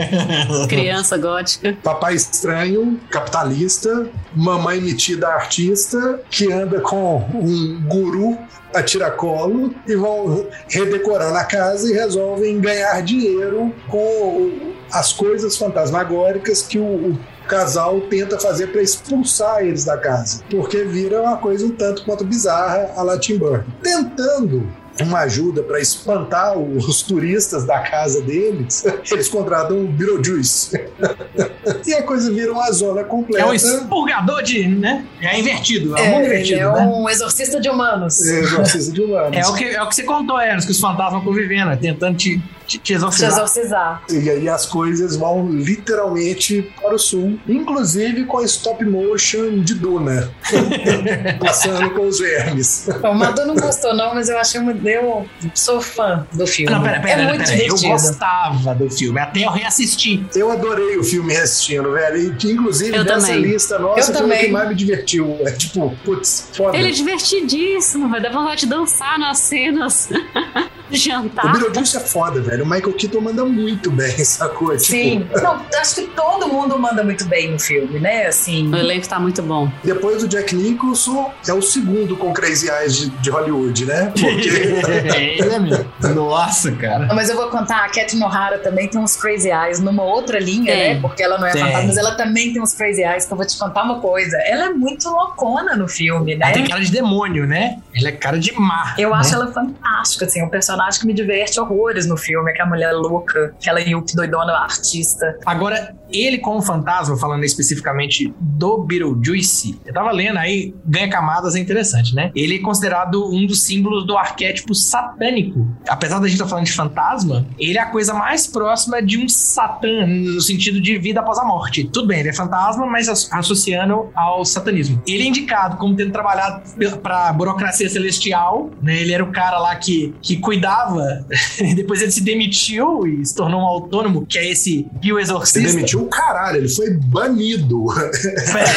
criança gótica. Papai estranho, capitalista, mamãe metida artista, que anda com um guru a tiracolo e vão redecorando a casa e resolvem ganhar dinheiro com as coisas fantasmagóricas que o, o casal tenta fazer para expulsar eles da casa, porque vira uma coisa um tanto quanto bizarra a la Tim Burton. Tentando uma ajuda para espantar os turistas da casa deles, eles contratam o Beetlejuice. e a coisa vira uma zona É completa. um expurgador de, né? É invertido, é, um É, ele invertido, é né? um exorcista de humanos. É, exorcista de humanos. É o, que, é o que você contou, Eros, que os fantasmas convivendo, tentando te, te, te Te exorcizar. exorcizar. E aí as coisas vão literalmente para o sul, inclusive com a stop motion de Duna, passando com os vermes. O Madu não gostou, não, mas eu achei muito. Eu sou fã do filme. Não, pera, pera, é muito pera, eu gostava do filme, até eu reassisti. Eu adorei o filme assistindo, velho. E inclusive Eu dessa também. lista nossa Eu foi o também. que mais me divertiu. É tipo, putz, foda. Ele é divertidíssimo, vai dar vontade de dançar nas cenas de O jantar. Beetlejuice é foda, velho. O Michael Keaton manda muito bem, sacou? Tipo, Sim. Não, acho que todo mundo manda muito bem no filme, né? Assim. O elenco tá muito bom. Depois do Jack Nicholson, é o segundo com Crazy Eyes de, de Hollywood, né? Porque é mesmo. Nossa, cara. Mas eu vou contar, a Catherine O'Hara também tem uns crazy eyes numa outra linha, Tem. né? Porque ela não é Tem. fantasma, mas ela também tem uns crazy eyes, que eu vou te contar uma coisa. Ela é muito loucona no filme, né? Ela tem cara de demônio, né? Ele é cara de má. Eu né? acho ela fantástica, assim, um personagem que me diverte horrores no filme, que é a mulher louca, aquela Yuki doidona artista. Agora, ele como fantasma, falando especificamente do Beetlejuice, eu tava lendo aí, ganha camadas, é interessante, né? Ele é considerado um dos símbolos do arquétipo satânico. Apesar da gente estar falando de fantasma, ele é a coisa mais próxima de um satã, no sentido de vida após a morte. Tudo bem, ele é fantasma, mas as- associando ao satanismo. Ele é indicado como tendo trabalhado para burocracia celestial, né? Ele era o cara lá que, que cuidava, depois ele se demitiu e se tornou um autônomo, que é esse Bill Se demitiu o caralho, ele foi banido.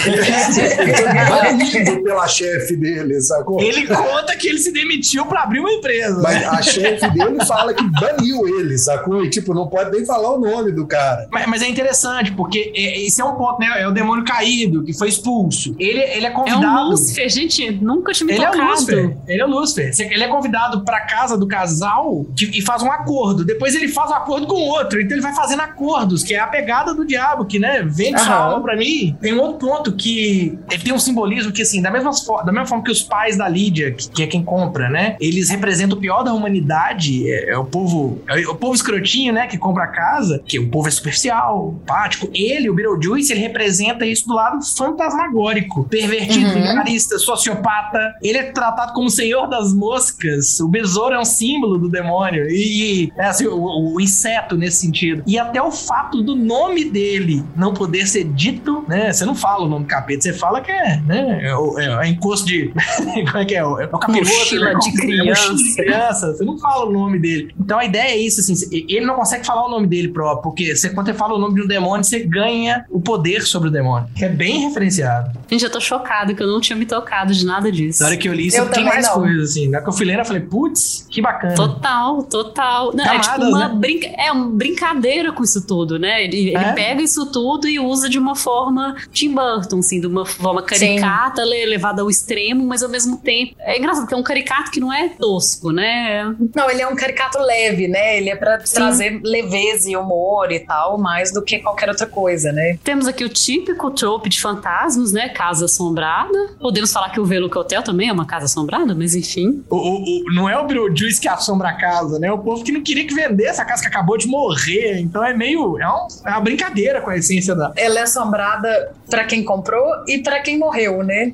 É. banido pela chefe dele, sacou? ele conta que ele se demitiu pra abrir uma empresa. Mas a chefe dele fala que baniu ele, sacou? E tipo, não pode nem falar o nome do cara. Mas, mas é interessante, porque é, esse é um ponto, né? É o demônio caído, que foi expulso. Ele, ele é É convidado. um Lúcifer, gente. Nunca tinha me Ele é o tocado. Lúcifer. Ele é o Lúcifer. Ele é convidado pra casa do casal e faz um acordo. Depois ele faz um acordo com o outro. Então ele vai fazendo acordos, que é a pegada do diabo, que, né, vende sua Aham. alma pra mim. Tem um outro ponto que ele tem um simbolismo que, assim, da mesma, da mesma forma que os pais da Lídia, que, que é quem compra, né, eles representam o pior da humanidade. É, é o povo, é o povo escrotinho, né, que compra a casa, que o povo é superficial, empático. Ele, o Beetlejuice, ele representa isso do lado fantasmagórico, pervertido, Uhum. sociopata. Ele é tratado como o senhor das moscas. O besouro é um símbolo do demônio. E, e, é assim, o, o inseto nesse sentido. E até o fato do nome dele não poder ser dito, né? Você não fala o nome do capeta, você fala que é, né? É, o- é, é encosto de. Como é que é? É o capiroto, Mochila né? de É mochila criança. de criança. Você não fala o nome dele. Então a ideia é isso, assim. Ele não consegue falar o nome dele próprio, porque você, quando você fala o nome de um demônio, você ganha o poder sobre o demônio. Que é bem referenciado. Gente, eu tô chocada que eu não tinha me tocado de nada disso. Na hora que eu li isso, Eu tem mais não. coisas, assim. Na que eu fui lendo, eu falei, putz, que bacana. Total, total. Não, é tipo Camadas, uma né? brinca... é uma brincadeira com isso tudo, né? Ele, ele É? pega isso tudo e usa de uma forma Tim Burton, assim, de uma forma caricata, le- levada ao extremo, mas ao mesmo tempo. É engraçado, porque é um caricato que não é tosco, né? Não, ele é um caricato leve, né? Ele é pra trazer leveza e humor e tal, mais do que qualquer outra coisa, né? Temos aqui o típico trope de fantasmas, né? Casa assombrada. Podemos falar que o Veluca Hotel também é uma casa assombrada, mas enfim. O, o- o- não é o Beetlejuice que assombra a casa, né? O povo que não queria que vendesse a casa que acabou de morrer. Então é meio. É, um- é uma brincadeira com a essência da. Ela é assombrada pra quem comprou e pra quem morreu, né?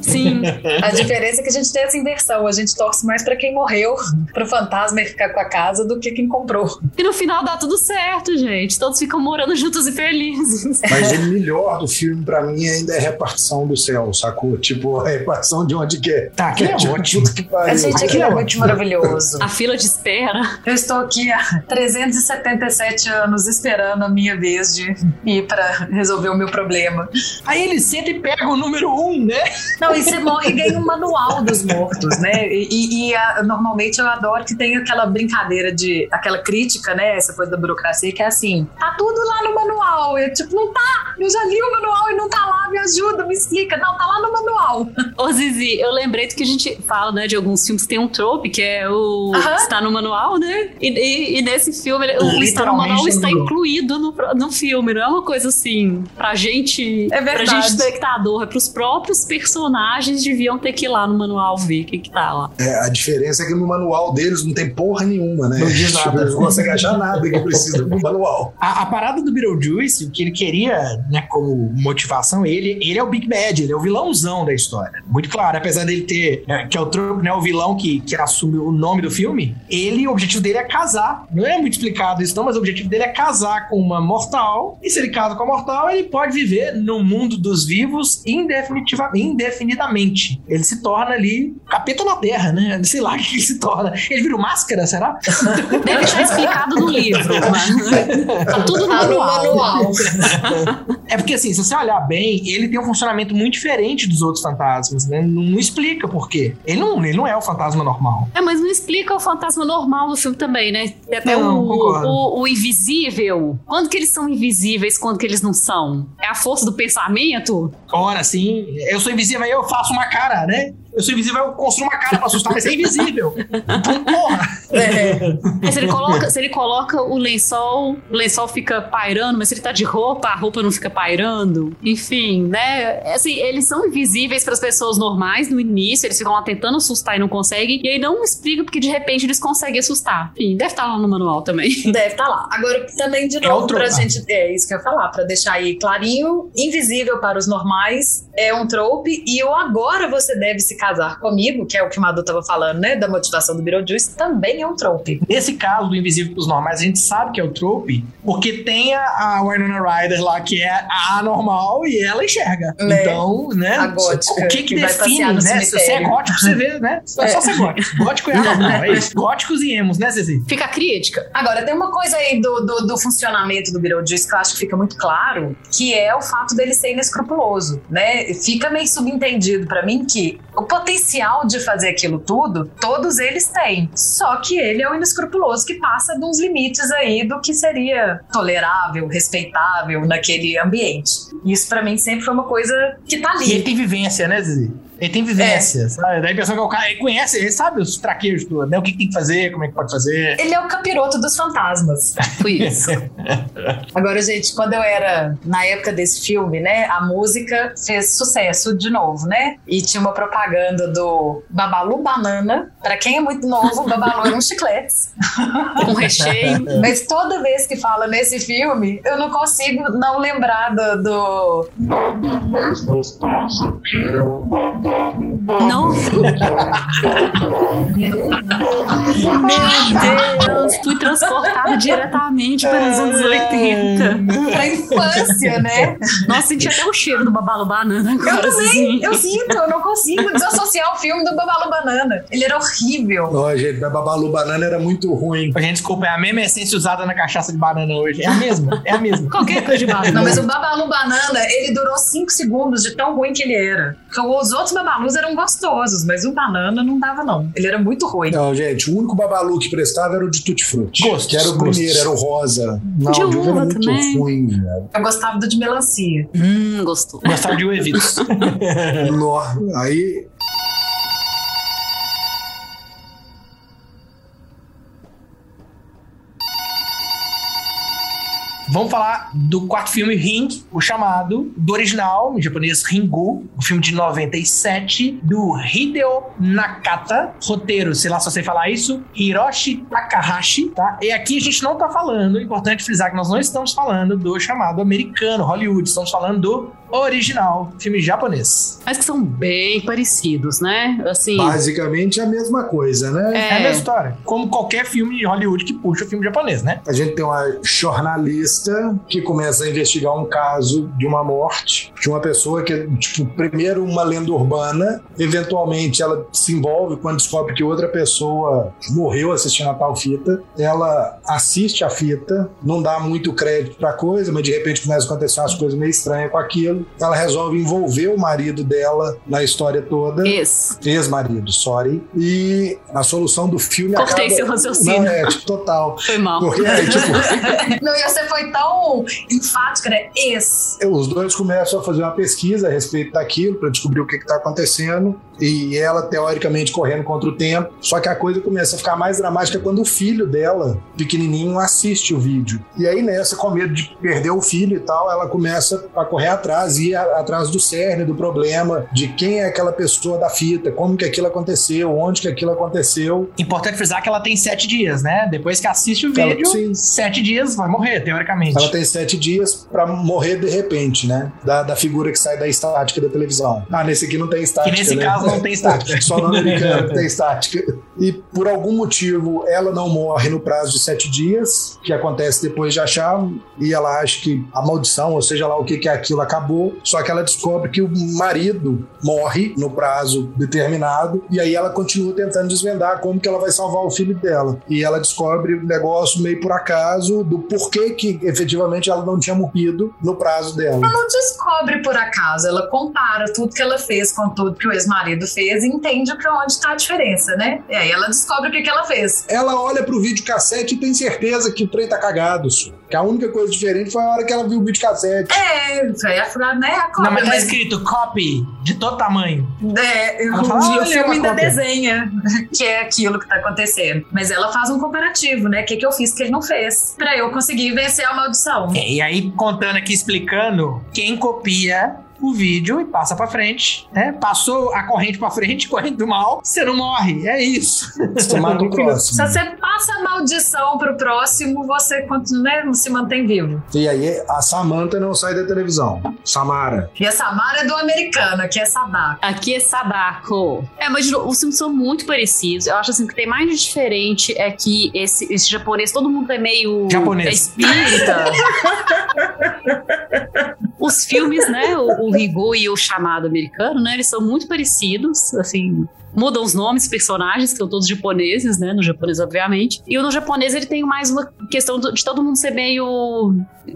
Sim. A diferença é que a gente tem essa inversão. A gente torce mais pra quem morreu, pro fantasma ficar com a casa, do que quem comprou. E no final dá tudo certo, gente. Todos ficam morando juntos e felizes. Mas o melhor do filme, pra mim, ainda é a repartição do céu, sacou? Tipo, a repartição de onde que é. Tá, que é ótimo. puta que pariu. A gente aqui é muito maravilhoso. A fila de espera. Eu estou aqui há 377 anos esperando a minha vez de ir pra resolver o meu problema. Aí ele senta e pega o número um, né? Não, e você morre e ganha um manual dos mortos, né? E, e- e, a- normalmente eu adoro que tem aquela brincadeira de. aquela crítica, né? Essa coisa da burocracia, que é assim: tá tudo lá no manual. Eu, tipo, não tá! Eu já li o manual e não tá lá, me ajuda, me explica. Não, tá lá no manual. Ô, Zizi, eu lembrei do que gente fala, né, de alguns filmes que tem um trope, que é o Aham. está no manual, né? E, e- e nesse filme, ele- o está no manual no está incluído no, no filme, não é uma coisa assim, pra gente, É pra verdade. gente espectador, é pros próprios personagens deviam ter que ir lá no manual ver o que que tá lá. É, a diferença é que no manual deles não tem porra nenhuma, né? Não diz Tipo, nada. Eles não conseguem achar nada que precisa do manual. A, a parada do Beetlejuice, o que ele queria, né, como motivação, ele, ele é o Big Bad, ele é o vilãozão da história. Muito claro, apesar dele ter, é, que é o trope, né, o vilão que, que assume o nome do filme, ele, o objetivo dele é casar. Não é muito explicado isso não, mas o objetivo dele é casar com uma mortal, e se ele casa com a mortal, ele pode viver no mundo dos vivos indefinidamente. Ele se torna ali capeta na terra, né? Sei lá o que ele se torna. Ele vira o máscara, será? Deve estar explicado no livro, mas tá tudo no Tá no manual. É porque, assim, se você olhar bem, ele tem um funcionamento muito diferente dos outros fantasmas, né? Não, não explica por quê. Ele não, ele não é o fantasma normal. É, mas não explica o fantasma normal do filme também, né? Tem até Não, o, o, o invisível. Quando que eles são invisíveis, quando que eles não são? É a força do pensamento? Ora, sim, eu sou invisível, aí eu faço uma cara, né? Eu sou invisível, eu construo uma cara pra assustar, mas é invisível. Então, porra! É, se, ele coloca, se ele coloca o lençol, o lençol fica pairando, mas se ele tá de roupa, a roupa não fica pairando. Enfim, né? Assim, eles são invisíveis para as pessoas normais no início, eles ficam lá tentando assustar e não conseguem, e aí não explica porque de repente eles conseguem assustar. Enfim, deve estar lá no manual também. Deve estar lá. Agora, também, de É novo, outro- pra ah. gente. É isso que eu ia falar, pra deixar aí clarinho: invisível para os normais é um trope, e o agora você deve se casar comigo, que é o que o Madu tava falando, né? Da motivação do Beetlejuice, também também é um trope. Nesse caso do Invisível pros Normais, a gente sabe que é o trope, porque tem a, a Winona Ryder lá, que é a anormal, e ela enxerga. Né? Então, né? A gótica, o que que, que define, né? Se você é gótico, você vê, né? É só ser gótico. Gótico é anormal, é isso. Góticos e emos, né, Ceci? Fica a crítica. Agora, tem uma coisa aí do, do, do funcionamento do Beetlejuice que eu acho que fica muito claro, que é o fato dele ser inescrupuloso, né? Fica meio subentendido pra mim que o potencial de fazer aquilo tudo, todos eles têm. Só que ele é o inescrupuloso que passa uns limites aí do que seria tolerável, respeitável naquele ambiente. Isso pra mim sempre foi uma coisa que tá E ele ali. tem vivência, né, Zizi? Ele tem vivência, sabe? Dá a impressão que o cara ele conhece, ele sabe os traqueiros tudo, né? O que, que tem que fazer, como é que pode fazer. Ele é o capiroto dos fantasmas. Foi isso. Agora, gente, quando eu era na época desse filme, né, a música fez sucesso de novo, né? E tinha uma propaganda do Babalu Banana. Pra quem é muito novo, Babalu eram chicletes. Com recheio. Mas toda vez que fala nesse filme, eu não consigo não lembrar do. do- Oh. Não. Meu Deus, fui transportada diretamente para os anos 80. pra infância, né? Nossa, senti até o cheiro do babalo banana Eu também, assim. eu sinto, eu não consigo desassociar o filme do Babalu Banana. Ele era horrível. Ó, gente, a Babalu Banana era muito ruim. Gente, desculpa, é a mesma essência usada na cachaça de banana hoje. É a mesma, é a mesma. Qualquer coisa de banana. Não, mas o Babalu Banana, ele durou 5 segundos de tão ruim que ele era. Os outros Babalus eram gostosos, mas o Banana não dava, não. Ele era muito ruim. Não, gente, o único Babalu que prestava era o de Tutti Frutti. Gostos, Que era o gostos. primeiro, era o rosa. Não, De o de uva era muito também. ruim, velho. Eu gostava do de melancia. Hum, gostou. Gostava de Uevitos. Aí Vamos falar do quarto filme Ring, o chamado, do original, em japonês Ringu, o filme de 97, do Hideo Nakata, roteiro, sei lá se eu sei falar isso, Hiroshi Takahashi, tá? E aqui a gente não tá falando, é importante frisar que nós não estamos falando do chamado americano, Hollywood, estamos falando do original, filme japonês. Mas que são bem parecidos, né? Assim. basicamente é a mesma coisa, né? É, a mesma história, como qualquer filme de Hollywood que puxa o filme japonês, né? A gente tem uma jornalista que começa a investigar um caso de uma morte de uma pessoa que é, tipo, primeiro uma lenda urbana, eventualmente ela se envolve quando descobre que outra pessoa morreu assistindo a tal fita. Ela assiste a fita, não dá muito crédito pra coisa, mas de repente começa a acontecer umas coisas meio estranhas com aquilo. Ela resolve envolver o marido dela na história toda. Esse. Ex-marido, sorry. E a solução do filme Cortei acaba... seu raciocínio. Não, é, tipo, total. Foi mal. Porque aí, tipo, Não, e você foi tão enfática, né? Esse. os dois começam a fazer uma pesquisa a respeito daquilo para descobrir o que está acontecendo e ela teoricamente correndo contra o tempo. Só que a coisa começa a ficar mais dramática quando o filho dela, pequenininho, assiste o vídeo. E aí nessa, com medo de perder o filho e tal, ela começa a correr atrás e atrás do cerne do problema, de quem é aquela pessoa da fita, como que aquilo aconteceu, onde que aquilo aconteceu. Importante frisar que ela tem sete dias, né? Depois que assiste o Ela- vídeo, sim. sete dias vai morrer, teoricamente. Ela tem sete dias para morrer de repente, né? Da, da figura que sai da estática da televisão. Ah, nesse aqui não tem Que estática. nesse né? caso não tem estática. Só no americano que tem estática. E por algum motivo ela não morre no prazo de sete dias, que acontece depois de achar, e ela acha que a maldição, ou seja lá o que, que é aquilo, acabou. Só que ela descobre que o marido morre no prazo determinado, e aí ela continua tentando desvendar como que ela vai salvar o filho dela. E ela descobre o negócio meio por acaso do porquê que efetivamente ela não tinha morrido no prazo dela. Não descobre por acaso, ela compara tudo que ela fez com tudo que o ex-marido fez e entende pra onde tá a diferença, né? E aí ela descobre o que, que ela fez. Ela olha pro vídeo cassete e tem certeza que o trem tá cagado, senhor. Que a única coisa diferente foi a hora que ela viu o vídeo cassete. É, foi a, né, a cópia, Não, mas tá mas- escrito copy de todo tamanho. É, Ela o, fala, o "Olha, filme uma ainda cópia." desenha que é aquilo que tá acontecendo. Mas ela faz um comparativo, né? O que, que eu fiz que ele não fez. Pra eu conseguir vencer a maldição. É, e aí, contando aqui, explicando, quem copia o vídeo e passa pra frente. Né? Passou a corrente pra frente, corrente do mal, você não morre. É isso. Você mata o próximo. Se você passa a maldição pro próximo, você continua, né, se mantém vivo. E aí a Samantha não sai da televisão. Samara. E a Samara é do americano, que é Sadako. Aqui é Sadako. É, mas de novo, os filmes são muito parecidos. Eu acho assim que o que tem mais de diferente é que esse, esse japonês, todo mundo é meio. Japonês. É espírita. Os filmes, né? O, o Rigu e o chamado americano, né? Eles são muito parecidos, assim. Mudam os nomes, personagens, que são todos japoneses, né? No japonês, obviamente. E no japonês, ele tem mais uma questão de todo mundo ser meio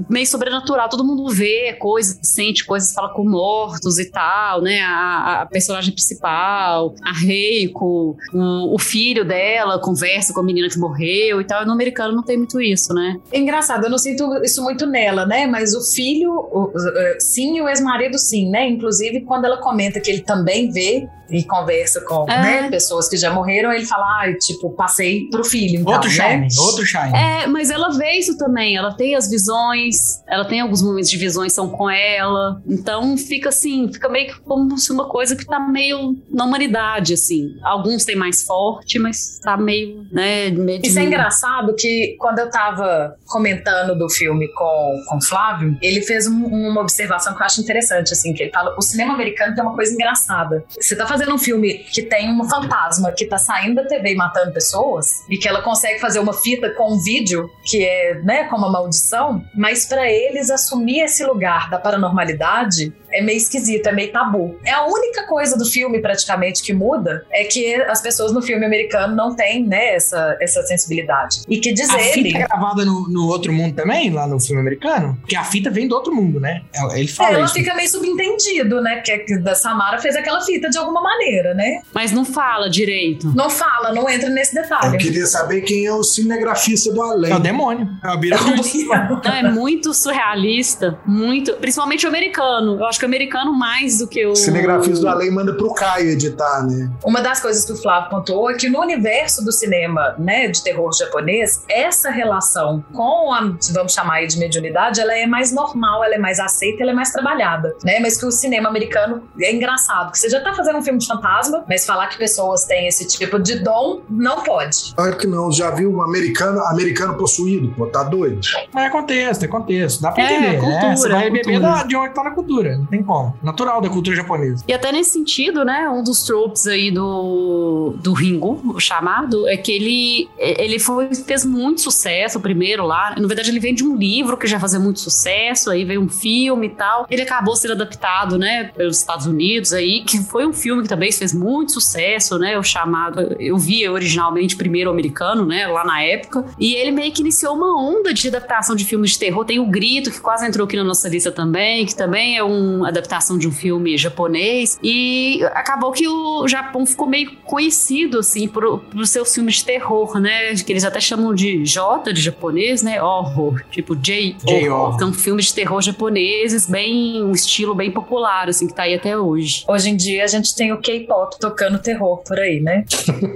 meio sobrenatural. Todo mundo vê coisas, sente coisas, fala com mortos e tal, né? A, a personagem principal, a Reiko, o, o filho dela conversa com a menina que morreu e tal. No americano não tem muito isso, né? É engraçado, eu não sinto isso muito nela, né? Mas o filho, o- sim, o ex-marido, sim, né? Inclusive, quando ela comenta que ele também vê e conversa com É. né, pessoas que já morreram, ele fala, ah, tipo, passei pro filho. Então, outro né? Shine, outro Shine. É, mas ela vê isso também. Ela tem as visões, ela tem alguns momentos de visões são com ela. Então fica assim, fica meio que como se uma coisa que tá meio na humanidade, assim. Alguns tem mais forte, mas tá meio, né, meio Isso é engraçado que quando eu tava comentando do filme com, com o Flávio, ele fez um- uma observação que eu acho interessante, assim, que ele fala, o cinema americano tem uma coisa engraçada. Você tá fazendo um filme que tem um fantasma que tá saindo da TV e matando pessoas, e que ela consegue fazer uma fita com um vídeo que é, né, como uma maldição, mas pra eles assumir esse lugar da paranormalidade é meio esquisito, é meio tabu. É a única coisa do filme, praticamente, que muda, é que as pessoas no filme americano não têm, né, essa, essa sensibilidade. E que diz A ele. fita é gravada no, no outro mundo também, lá no filme americano? Porque a fita vem do outro mundo, né? É, Ele fala É, ela isso. fica meio subentendido, né? Porque que da Samara fez aquela fita de alguma maneira, né? Mas não fala direito. Não fala, não entra nesse Eu detalhe. queria saber quem é o cinegrafista do além. É o demônio. É o Beetlejuice. Não, é muito surrealista, muito. Principalmente o americano. Eu acho que americano mais do que o. O cinegrafista do além manda pro Caio editar, né? Uma das coisas que o Flávio contou é que no universo do cinema, né, de terror japonês, essa relação com a, vamos chamar aí de mediunidade, ela é mais normal, ela é mais aceita, ela é mais trabalhada, né? Mas que o cinema americano é engraçado, que você já tá fazendo um filme de fantasma, mas falar que pessoas têm esse tipo de dom, não pode. Claro que não. Já viu um americano, americano possuído? Pô, tá doido? Mas é contexto, é contexto. Dá pra É, entender. cultura, né? Você vai é beber de onde tá na cultura. Tem como. Natural da cultura japonesa. E até nesse sentido, né, um dos tropes aí do, do o chamado, é que ele, ele foi, fez muito sucesso primeiro lá. Na verdade, ele vem de um livro que já fazia muito sucesso, aí veio um filme e tal. Ele acabou sendo adaptado, né, pelos Estados Unidos aí, que foi um filme que também fez muito sucesso, né, o chamado, eu vi originalmente primeiro americano, né, lá na época. E ele meio que iniciou uma onda de adaptação de filmes de terror. Tem o Grito, que quase entrou aqui na nossa lista também, que também é uma adaptação de um filme japonês. E acabou que o Japão ficou meio conhecido, assim, por, por seus filmes de terror, né? Que eles até chamam de J de japonês, né? Horror, tipo J. J-horror. São filmes de terror japoneses, bem, um estilo bem popular, assim, que tá aí até hoje. Hoje em dia a gente tem o K-pop tocando terror por aí, né?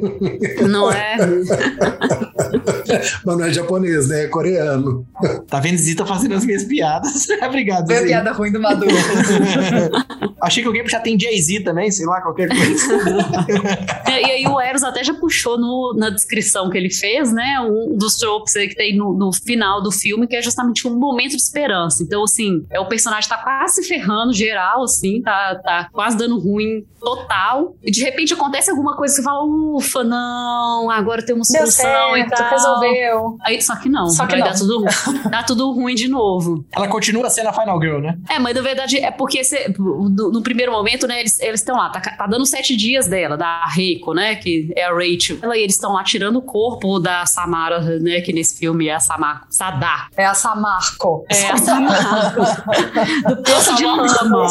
Não é? Mas não é japonês, né? É coreano. Tá vendo Zita fazendo as minhas piadas? Obrigado, Foi a piada ruim do Maduro. Achei que alguém já tem Jay-Z também, sei lá, qualquer coisa. É, E aí o Eros até já puxou no- na descrição que ele fez, né? Um dos tropes aí que tem no, no final do filme, que é justamente um momento de esperança. Então, assim, é o personagem tá quase se ferrando geral, assim, tá, tá quase dando ruim total. E de repente acontece alguma coisa que você fala, ufa, não, agora tem uma solução e certo, tal. resolveu. Aí, só que não. Só que aí não. Dá, tudo, dá tudo ruim de novo. Ela continua sendo a Final Girl, né? É, mas na verdade é porque cê- no, no primeiro momento, né, eles estão lá, tá, tá dando sete dias dela, da Reiko, né, que é a Rachel. Ela, e eles estão lá tirando o corpo da Samara, né, que nesse filme é a Samako. Sadá. É a Samarco. É a Samako. do poço de lama.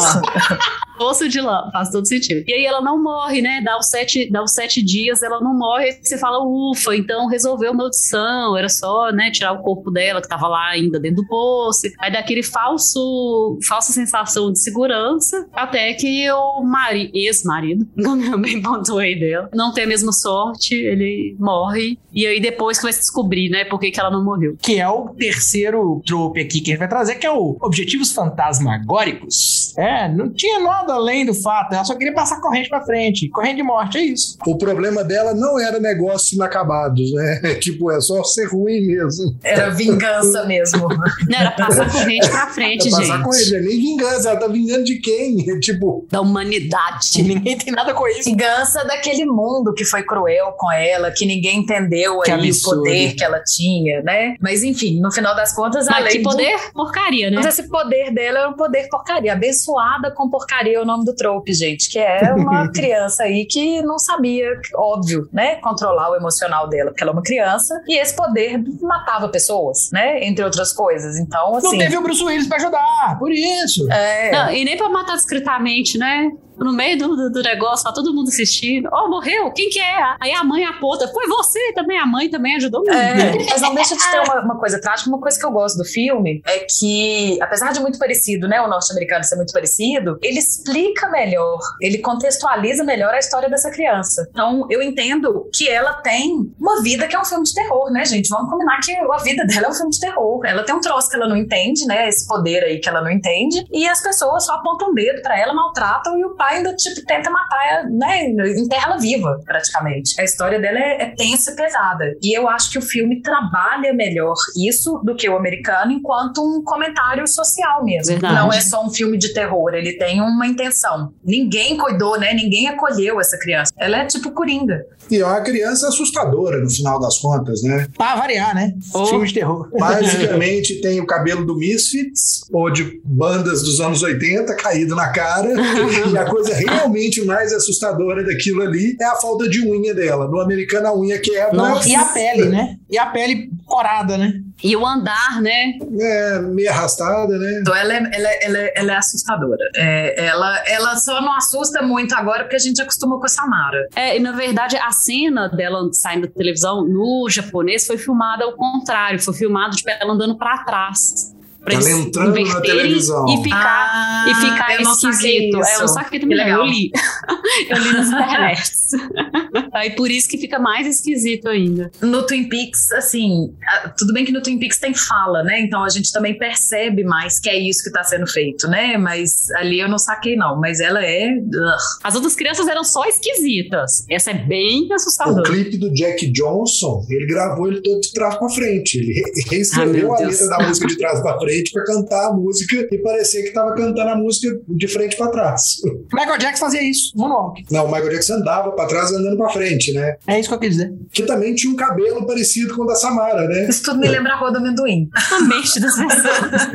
Poço de lama, faz todo sentido. E aí ela não morre, né, dá os sete, dá os sete dias, ela não morre, aí você fala, ufa, então resolveu a maldição, era só, né, tirar o corpo dela, que tava lá ainda dentro do poço. Aí dá aquele falso, falsa sensação de segurança, até que o mari, ex-marido, bem pontuei dela, não tem a mesma sorte, ele morre. E aí depois que vai se descobrir, né, por que, que ela não morreu. Que é o terceiro trope aqui que a gente vai trazer, que é o Objetivos Fantasmagóricos. É, não tinha nada além do fato. Ela só queria passar corrente pra frente. Corrente de morte, é isso. O problema dela não era negócios inacabados, né? Tipo, é só ser ruim mesmo. Era vingança mesmo. Não, era passar corrente pra frente, É passar com gente. ele, nem vingança, ela tá vingando de quem? Tipo, Da humanidade. Ninguém tem nada com isso. Vingança daquele mundo que foi cruel com ela, que ninguém entendeu Que aí o absurdo. poder que ela tinha, né? Mas enfim, no final das contas, Mas além que do- poder porcaria, né? Mas esse poder dela é um poder porcaria. Abençoada com porcaria é o nome do trope, gente. Que é uma criança aí que não sabia, óbvio, né? Controlar o emocional dela, porque ela é uma criança. E esse poder matava pessoas, né? Entre outras coisas. Então, Não assim. teve o Bruce Willis pra ajudar, por isso. É, Não, e nem pra matar discretamente, né? No meio do, do, do negócio, tá todo mundo assistindo. Oh, morreu? Quem que é? Aí a mãe aponta. Foi você também. A mãe também ajudou muito. É, mas não deixa de ter uma, uma coisa trágica. Uma coisa que eu gosto do filme é que, apesar de muito parecido, né, o norte-americano ser muito parecido, ele explica melhor, ele contextualiza melhor a história dessa criança. Então, eu entendo que ela tem uma vida que é um filme de terror, né, gente? Vamos combinar que a vida dela é um filme de terror. Ela tem um troço que ela não entende, né, esse poder aí que ela não entende, e as pessoas só apontam o dedo pra ela, maltratam, e o pai ainda, tipo, tenta matar, ela, né, enterra ela viva, praticamente. A história dela é, é tensa e pesada. E eu acho que o filme trabalha melhor isso do que o americano enquanto um comentário social mesmo. Verdade. Não é só um filme de terror, ele tem uma intenção. Ninguém cuidou, né? Ninguém acolheu essa criança. Ela é tipo coringa. E é uma criança assustadora no final das contas, né? Pra variar, né? Oh. Filme de terror. Basicamente tem o cabelo do Misfits, ou de bandas dos anos 80 caído na cara. e a coisa realmente mais assustadora daquilo ali é a falta de unha dela. No americano a unha quebra. Nossa, e a pele, né? E a pele corada, né? E o andar, né? É meio arrastada, né? Então ela é, ela é- ela é- ela é assustadora. É, ela, ela só não assusta muito agora porque a gente acostumou com a Samara. É, e na verdade, a cena dela saindo da televisão no japonês foi filmada ao contrário. Foi filmado, tipo, ela andando pra trás. Pra Ela eles entrando na inverterem televisão. E ficar, e ficar Ah, eu não saquei esquisito. É, eu saquei Que também. legal. Eu li. eu li nas internets. Aí por isso que fica mais esquisito ainda. No Twin Peaks, assim, tudo bem que no Twin Peaks tem fala, né? Então a gente também percebe mais que é isso que tá sendo feito, né? Mas ali eu não saquei, não. Mas ela é. ugh. As outras crianças eram só esquisitas. Essa é bem O assustadora. clipe do Jack Johnson, ele gravou ele todo de trás pra frente. Ele re- reescreveu a letra da música de trás pra frente pra cantar a música e parecia que tava cantando a música de frente pra trás. Michael Jackson fazia isso, moonwalk. Não, o Michael Jackson andava pra trás andando pra frente, né? É isso que eu quis dizer. Que também tinha um cabelo parecido com o da Samara, né? Isso tudo me lembra a Rua do Amendoim. A mente das pessoas.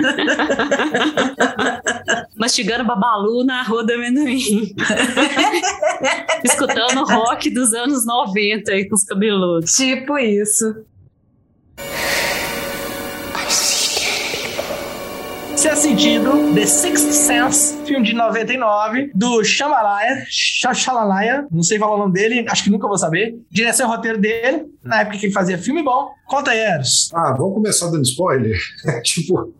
Mastigando babalu na rua do amendoim. Escutando rock dos anos 90 aí com os cabeludos. tipo isso. Se é sentido, The Sixth Sense, filme de 99, do Shamalaya, Shalalaya, não sei falar o nome dele, acho que nunca vou saber. Direção e roteiro dele, na época que ele fazia filme bom. Conta aí, Eros. Ah, vamos começar dando spoiler? tipo,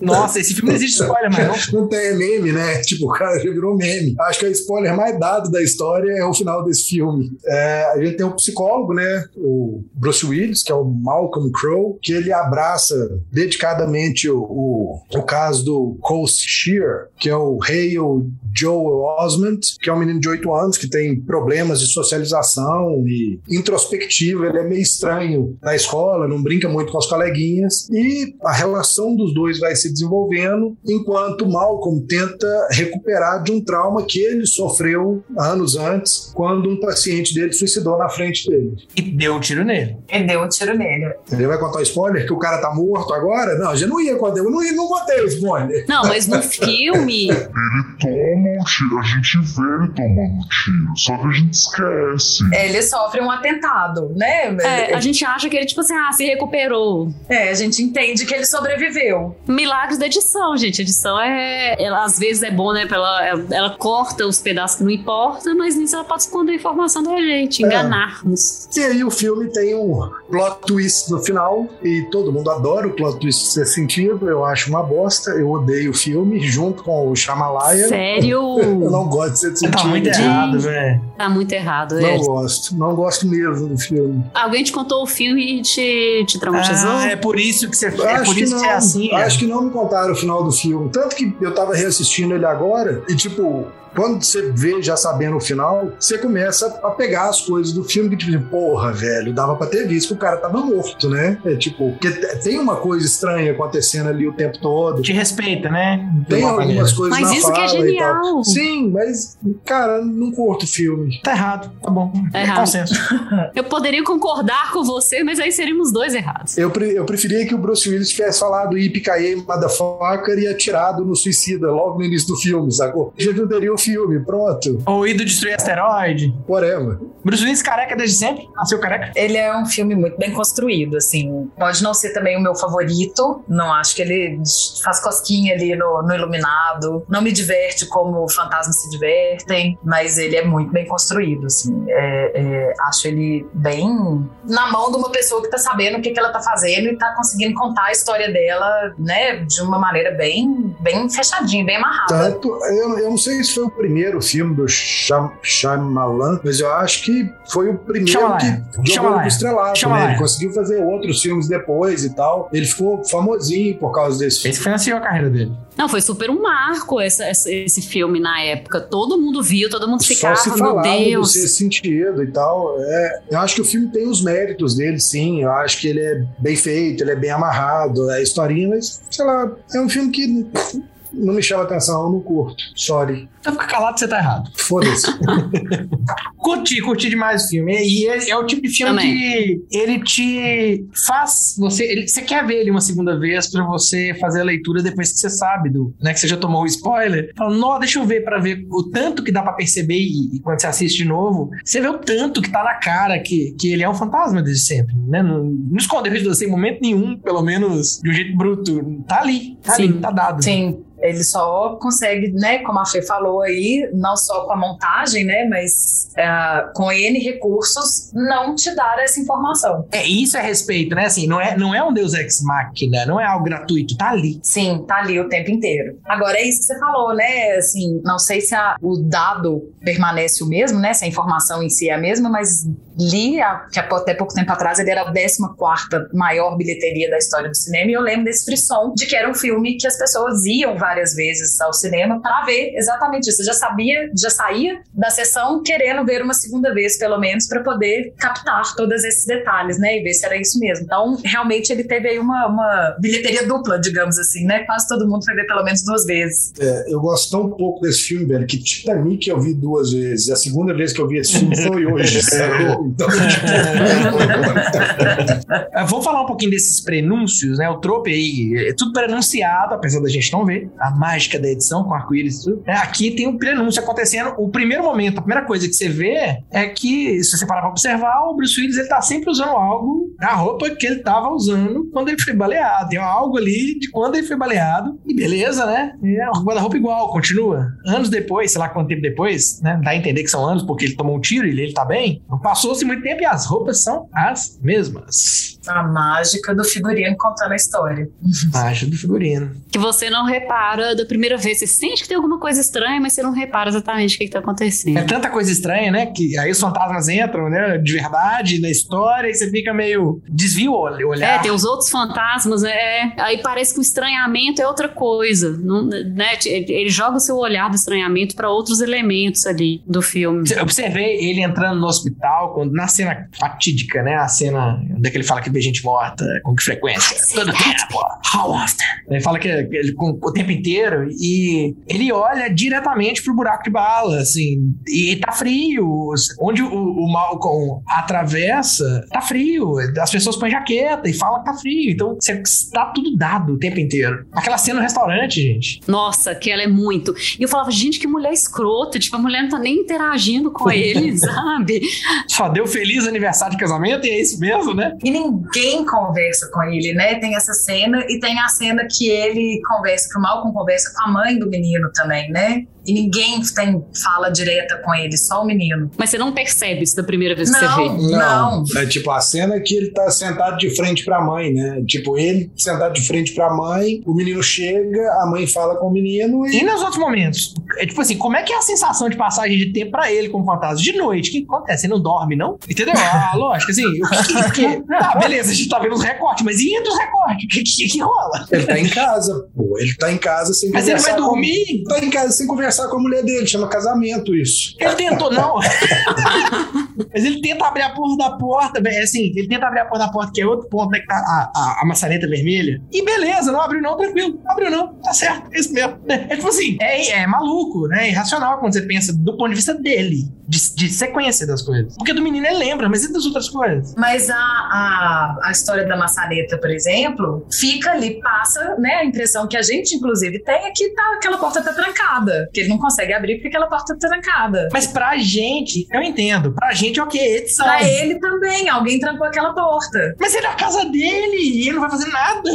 Nossa, esse filme não existe spoiler mais, não. não tem meme, né? Tipo, o cara já virou meme. Acho que o spoiler mais dado da história é o final desse filme. É, a gente tem um psicólogo, né? O Bruce Willis, que é o Malcolm Crowe, que ele abraça dedicadamente o, o, o caso do Cole Shear, que é o Hale Joel Osment, que é um menino de 8 anos que tem problemas de socialização e introspectivo. Ele é meio estranho na escola, não brinca muito com as coleguinhas. E a relação dos dois vai se desenvolvendo enquanto Malcolm tenta recuperar de um trauma que ele sofreu anos antes, quando um paciente dele suicidou na frente dele. E deu um tiro nele. E deu um tiro nele. Ele vai contar o spoiler que o cara tá morto agora? Não, já não ia contar, eu não, ia, não botei o spoiler. Não, mas no filme, toma um tiro, a gente vê ele tomando um tiro, só que a gente esquece. Ele sofre um atentado, né? é, a gente acha que ele, tipo assim, ah, se recuperou. É, a gente entende que ele sobreviveu. Milagres da edição, gente. A edição é. Ela às vezes é bom, né? Ela, ela, corta os pedaços que não importa, mas nisso ela pode esconder a informação da gente, enganarmos. E aí o filme tem um plot twist no final, e todo mundo adora o plot twist ser sentido, eu acho uma bosta, eu odeio o filme, junto com o Shamalaya. Sério? Eu não gosto de ser sentido. Tá muito errado, velho. Tá muito errado, Não é. gosto, não gosto mesmo do filme. Alguém te contou o filme e te, te traumatizou? Ah, é por isso que você é acho por que isso não, que é assim. né? acho que não me contaram o final do filme. Tanto que eu tava reassistindo ele agora e, tipo, quando você vê já sabendo o final, você começa a pegar as coisas do filme que, tipo, porra, velho, dava pra ter visto que o cara tava morto, né? É tipo, porque te- tem uma coisa estranha acontecendo ali o tempo todo. Te respeita, né? De Tem uma algumas maneira. coisas Mas na isso que é fala e tal. genial. Sim, mas, cara, não curto o filme. Tá errado, tá bom. Tá é errado. consenso. Eu poderia concordar com você, mas aí seríamos dois errados. Eu, pre- eu preferia que o Bruce Willis tivesse falado Yippee Motherfucker e atirado no suicida logo no início do filme, sacou? Já não teria o filme, pronto. Ou ido destruir asteroide. Whatever. Bruce Willis careca desde sempre. Nasceu careca. Ele é um filme muito bem construído, assim. Pode não ser também o meu favorito. Não acho que ele faz cosquinha ali no, no Iluminado. Não me diverte como fantasmas se divertem, mas ele é muito bem construído, assim. É- é, acho ele bem na mão de uma pessoa que tá sabendo o que, que ela tá fazendo e tá conseguindo contar a história dela, né, de uma maneira bem, bem fechadinha, bem amarrada. Tanto, eu, eu não sei se foi o primeiro filme do Shyam- Shyamalan, mas eu acho que foi o primeiro Shyamalan. que jogou pro estrelato, né? Ele conseguiu fazer outros filmes depois e tal. Ele ficou famosinho por causa desse filme. Esse financiou a carreira dele. Não, foi super um marco essa- essa- esse filme na época. Todo mundo viu, todo mundo Só ficava, se meu do Deus. seu sentido e tal. É, eu acho que o filme tem os méritos dele, sim. Eu acho que ele é bem feito, ele é bem amarrado, é a historinha, mas, sei lá, é um filme que não me chama atenção, eu não curto. Sorry. Então fica calado, você tá errado. Foda-se. Curti, curti demais o filme. E é, é o tipo de filme Também. que ele te faz. Você, ele- você quer ver ele uma segunda vez pra você fazer a leitura depois que você sabe do, né? Que você já tomou o spoiler. Fala, não, deixa eu ver pra ver o tanto que dá pra perceber. E, e quando você assiste de novo, você vê o tanto que tá na cara que, que ele é um fantasma desde sempre. Né? Não, não escondeu de você em momento nenhum, pelo menos de um jeito bruto. Tá ali, tá ali, Sim. tá dado. Sim, ele só consegue, né, como a Fê falou aí, não só com a montagem, né, mas ah, com N recursos, não te dar essa informação. É, isso é respeito, né? Assim, não é, não é um Deus Ex Machina, não é algo gratuito, tá ali. Sim, tá ali o tempo inteiro. Agora, é isso que você falou, né, assim, não sei se a- o dado permanece o mesmo, né, se a informação em si é a mesma, mas li a- que até pouco tempo atrás ele era a 14ª maior bilheteria da história do cinema, e eu lembro desse frisson de que era um filme que as pessoas iam várias vezes ao cinema para ver exatamente isso. Eu já sabia, já saía da sessão querendo ver uma segunda vez, pelo menos, para poder captar todos esses detalhes, né, e ver se era isso mesmo. Então, realmente, ele teve aí uma, uma bilheteria dupla, digamos assim, né, quase todo mundo foi ver pelo menos duas vezes. É, eu gosto tão pouco desse filme, velho, que Titanic eu vi duas vezes. A segunda vez que eu vi esse filme foi hoje, sacou? Então, tipo, Ah, Vamos falar um pouquinho desses prenúncios, né? O trope aí, é tudo prenunciado, apesar da gente não ver. A mágica da edição com arco-íris e tudo. É, aqui tem um prenúncio acontecendo. O primeiro momento, a primeira coisa que você vê é que, se você parar pra observar, o Bruce Willis ele tá sempre usando algo, a roupa que ele tava usando quando ele foi baleado. Tem algo ali de quando ele foi baleado. E beleza, né? É um guarda-roupa igual, continua. Anos depois, sei lá quanto tempo depois, né? Dá a entender que são anos porque ele tomou um tiro e ele, ele tá bem. Não passou-se muito tempo e as roupas são as mesmas. A mágica do figurino contando a história. Mágica do figurino. Que você não repara da primeira vez. Você sente que tem alguma coisa estranha, mas você não repara exatamente o que, que tá É acontecendo. tanta coisa estranha, né? Que aí os fantasmas entram, né? De verdade, na história, e você fica meio. desvia o olhar. É, tem os outros fantasmas, é. Aí parece que o estranhamento é outra coisa. Não, né? Ele joga o seu olhar do estranhamento pra outros elementos ali do filme. Eu observei ele entrando no hospital, quando, na cena fatídica, né? A cena daquele fala que vê gente morta, com que frequência? Todo tempo. How often? Ele fala que ele, com, o tempo inteiro e ele olha diretamente pro buraco de bala, assim, e tá frio. Onde o, o Malcolm atravessa, tá frio. As pessoas põem jaqueta e falam que tá frio. Então, você, tá tudo dado o tempo inteiro. Aquela cena no restaurante, gente. Nossa, que ela é muito. E eu falava, gente, que mulher escrota. Tipo, a mulher não tá nem interagindo com ele, sabe? Só deu feliz aniversário de casamento e é isso mesmo, né? E ninguém conversa com ele, né? Tem essa cena e tem a cena que ele conversa, que o Malcolm conversa com a mãe do menino também, né? E ninguém tem fala direta com ele, só o menino. Mas você não percebe isso da primeira vez que você Não, vê. não. É tipo a cena que ele tá sentado de frente pra mãe, né? Tipo, ele sentado de frente pra mãe, o menino chega, a mãe fala com o menino E e. nos outros momentos? é tipo assim, como é que é a sensação de passagem de tempo pra ele como fantasma? De noite, o que acontece? Ele não dorme, não? Entendeu? Ah, lógico, assim, o que, que, que- Ah, beleza, a gente tá vendo os recortes, mas e entre os recortes? O que, que, que rola? Ele tá em casa, pô. Ele tá em casa sem Mas ele conversar. vai com- dormir? Tá em casa sem conversar com a mulher dele. Chama casamento isso. Ele tentou, não. Mas ele tenta abrir a porta da porta, velho. Assim, ele tenta abrir a porta da porta, que é outro ponto, né? Que tá a, a, a maçaneta vermelha. E beleza, não abriu não, tranquilo. Não abriu não, tá certo, é isso mesmo. É tipo assim, é, é maluco, né? É irracional quando você pensa do ponto de vista dele, de, de sequência das coisas. Porque do menino ele lembra, mas e das outras coisas? Mas a, a, a história da maçaneta, por exemplo, fica ali, passa, né? A impressão que a gente, inclusive, tem é que tá, aquela porta tá trancada. Que ele não consegue abrir porque aquela porta tá trancada. Mas pra gente, eu entendo. Pra gente, ok, edição. Pra ele também, alguém trancou aquela porta. Mas ele é a casa dele e ele não vai fazer nada.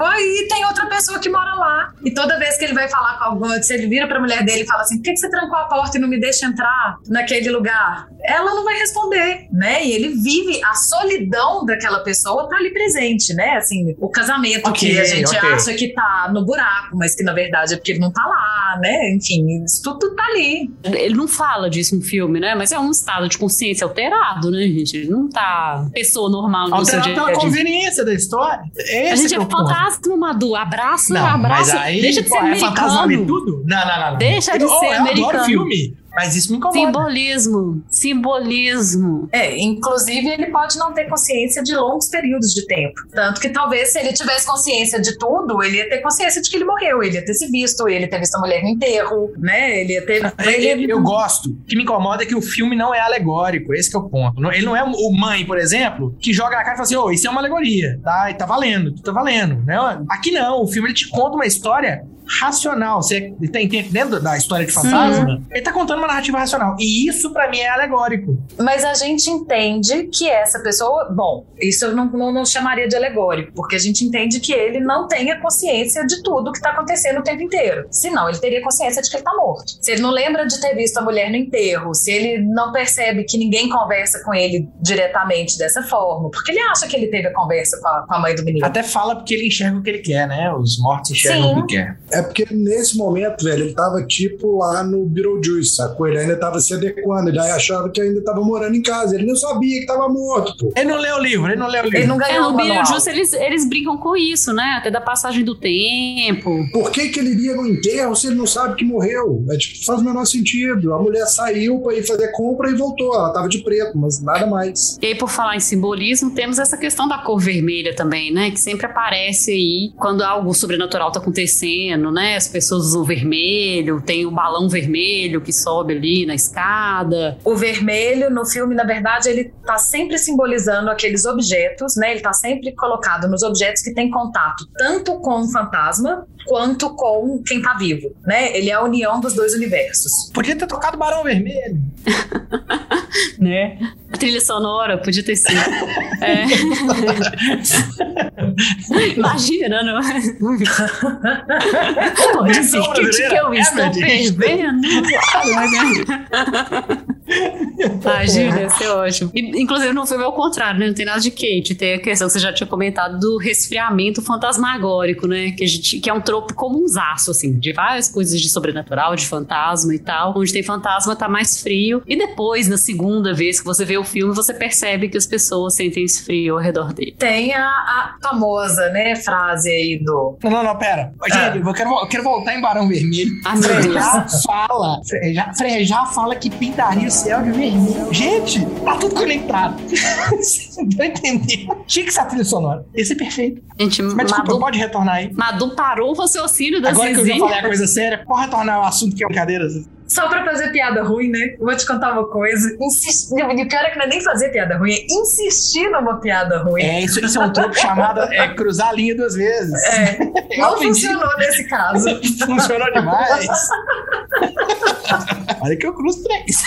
Aí tem outra pessoa que mora lá. E toda vez que ele vai falar com alguma, se ele vira pra mulher dele e fala assim: por que, que você trancou a porta e não me deixa entrar naquele lugar? Ela não vai responder, né? E ele vive a solidão daquela pessoa tá ali presente, né? Assim, o casamento Ok, que a gente ok. acha que tá no buraco, mas que na verdade é porque ele não tá lá, né? Enfim, isso tudo tá ali. Ele não fala disso no filme, né? Mas é um estado de consciência alterado, né, gente? Ele não tá pessoa normal Alterado pela a dia. conveniência da história. Esse A gente é ponto. fantasma, Madu. Abraça, Não, abraça. mas aí, Deixa de ser pô, é fantasma americano. e tudo? Não, não, não. não. Deixa de eu, ser eu americano. adoro filme, mas isso me incomoda. Simbolismo. Simbolismo. É, inclusive ele pode não ter consciência de longos períodos de tempo. Tanto que talvez se ele tivesse consciência de tudo, ele ia ter consciência de que ele morreu, ele ia ter se visto, ele ia ter visto a mulher no enterro, né? Ele ia ter. Eu, ele- eu gosto. O que me incomoda é que o filme não é alegórico. Esse que é o ponto. Ele não é o mãe, por exemplo, que joga na cara e fala assim: ô, isso é uma alegoria, tá? E tá valendo, tá valendo. Né? Aqui não. O filme ele te conta uma história racional. Você tá entendendo da história de fantasma? Ele tá contando uma narrativa racional. E isso, pra mim, é alegórico. Mas a gente entende que essa pessoa. Bom, isso eu não, não, não chamaria de alegórico, porque a gente entende que ele não tenha consciência de tudo que tá acontecendo o tempo inteiro. Senão, ele teria consciência de que ele tá morto. Se ele não lembra de ter visto a mulher no enterro, se ele não percebe que ninguém conversa com ele diretamente dessa forma, porque ele acha que ele teve a conversa com a, com a mãe do menino. Até fala porque ele enxerga o que ele quer, né? Os mortos enxergam Sim. o que quer. É porque nesse momento, velho, ele tava tipo lá no Beetlejuice, sacou? Ele ainda tava se adequando, ele achava que ainda tava morando em casa. Ele não sabia que tava morto, pô. Ele não leu o livro, ele não leu o livro. Ele não É, ganhou no o manual. Beetlejuice eles, eles brincam com isso, né? Até da passagem do tempo. Por que, que ele iria no enterro se ele não sabe que morreu? É, tipo, faz o menor sentido. A mulher saiu pra ir fazer compra e voltou. Ela tava de preto, mas nada mais. E aí, por falar em simbolismo, temos essa questão da cor vermelha também, né? Que sempre aparece aí quando algo sobrenatural tá acontecendo, né? As pessoas usam vermelho, tem o balão vermelho que sobe ali na escada. O vermelho no filme, na verdade, ele tá sempre simbolizando aqueles objetos, né? Ele tá sempre colocado nos objetos que têm contato tanto com o fantasma quanto com quem tá vivo, né? Ele é a união dos dois universos. Podia ter tocado Barão Vermelho. né? A trilha sonora podia ter sido. É. Imagina, não é? Pode ser que, que eu estou Everett. fervendo. Imagina, ia ser ótimo. E, inclusive, não foi ao contrário, né? Não tem nada de Kate. Tem a questão que você já tinha comentado do resfriamento fantasmagórico, né? Que, a gente, que é um tropo comunzaço, assim, de várias coisas de sobrenatural, de fantasma e tal. Onde tem fantasma, tá mais frio. E depois, na segunda vez que você vê o filme, você percebe que as pessoas sentem esse frio ao redor dele. Tem a, a famosa, né, frase aí do Não, não, não, pera. Gente, eu, quero, eu quero voltar em Barão Vermelho. Ah, meu Frejá fala. Frejá, Frejá fala que pintaria o céu de vermelho. Gente, tá tudo conectado. Vocês não estão entendendo. Tinha que ser a trilha sonora. Esse é perfeito. Gente, Mas desculpa, Madu, pode retornar aí. Madu parou o raciocínio da Agora que eu já falei a coisa séria, pode retornar ao assunto que é brincadeira. Só pra fazer piada ruim, né? Eu Vou te contar uma coisa. Insistir, e o pior é que não é nem fazer piada ruim, é insistir numa piada ruim. É, isso, isso é um truque chamado é, cruzar a linha duas vezes. É, não funcionou nesse caso. Funcionou demais. Olha que eu cruzo três.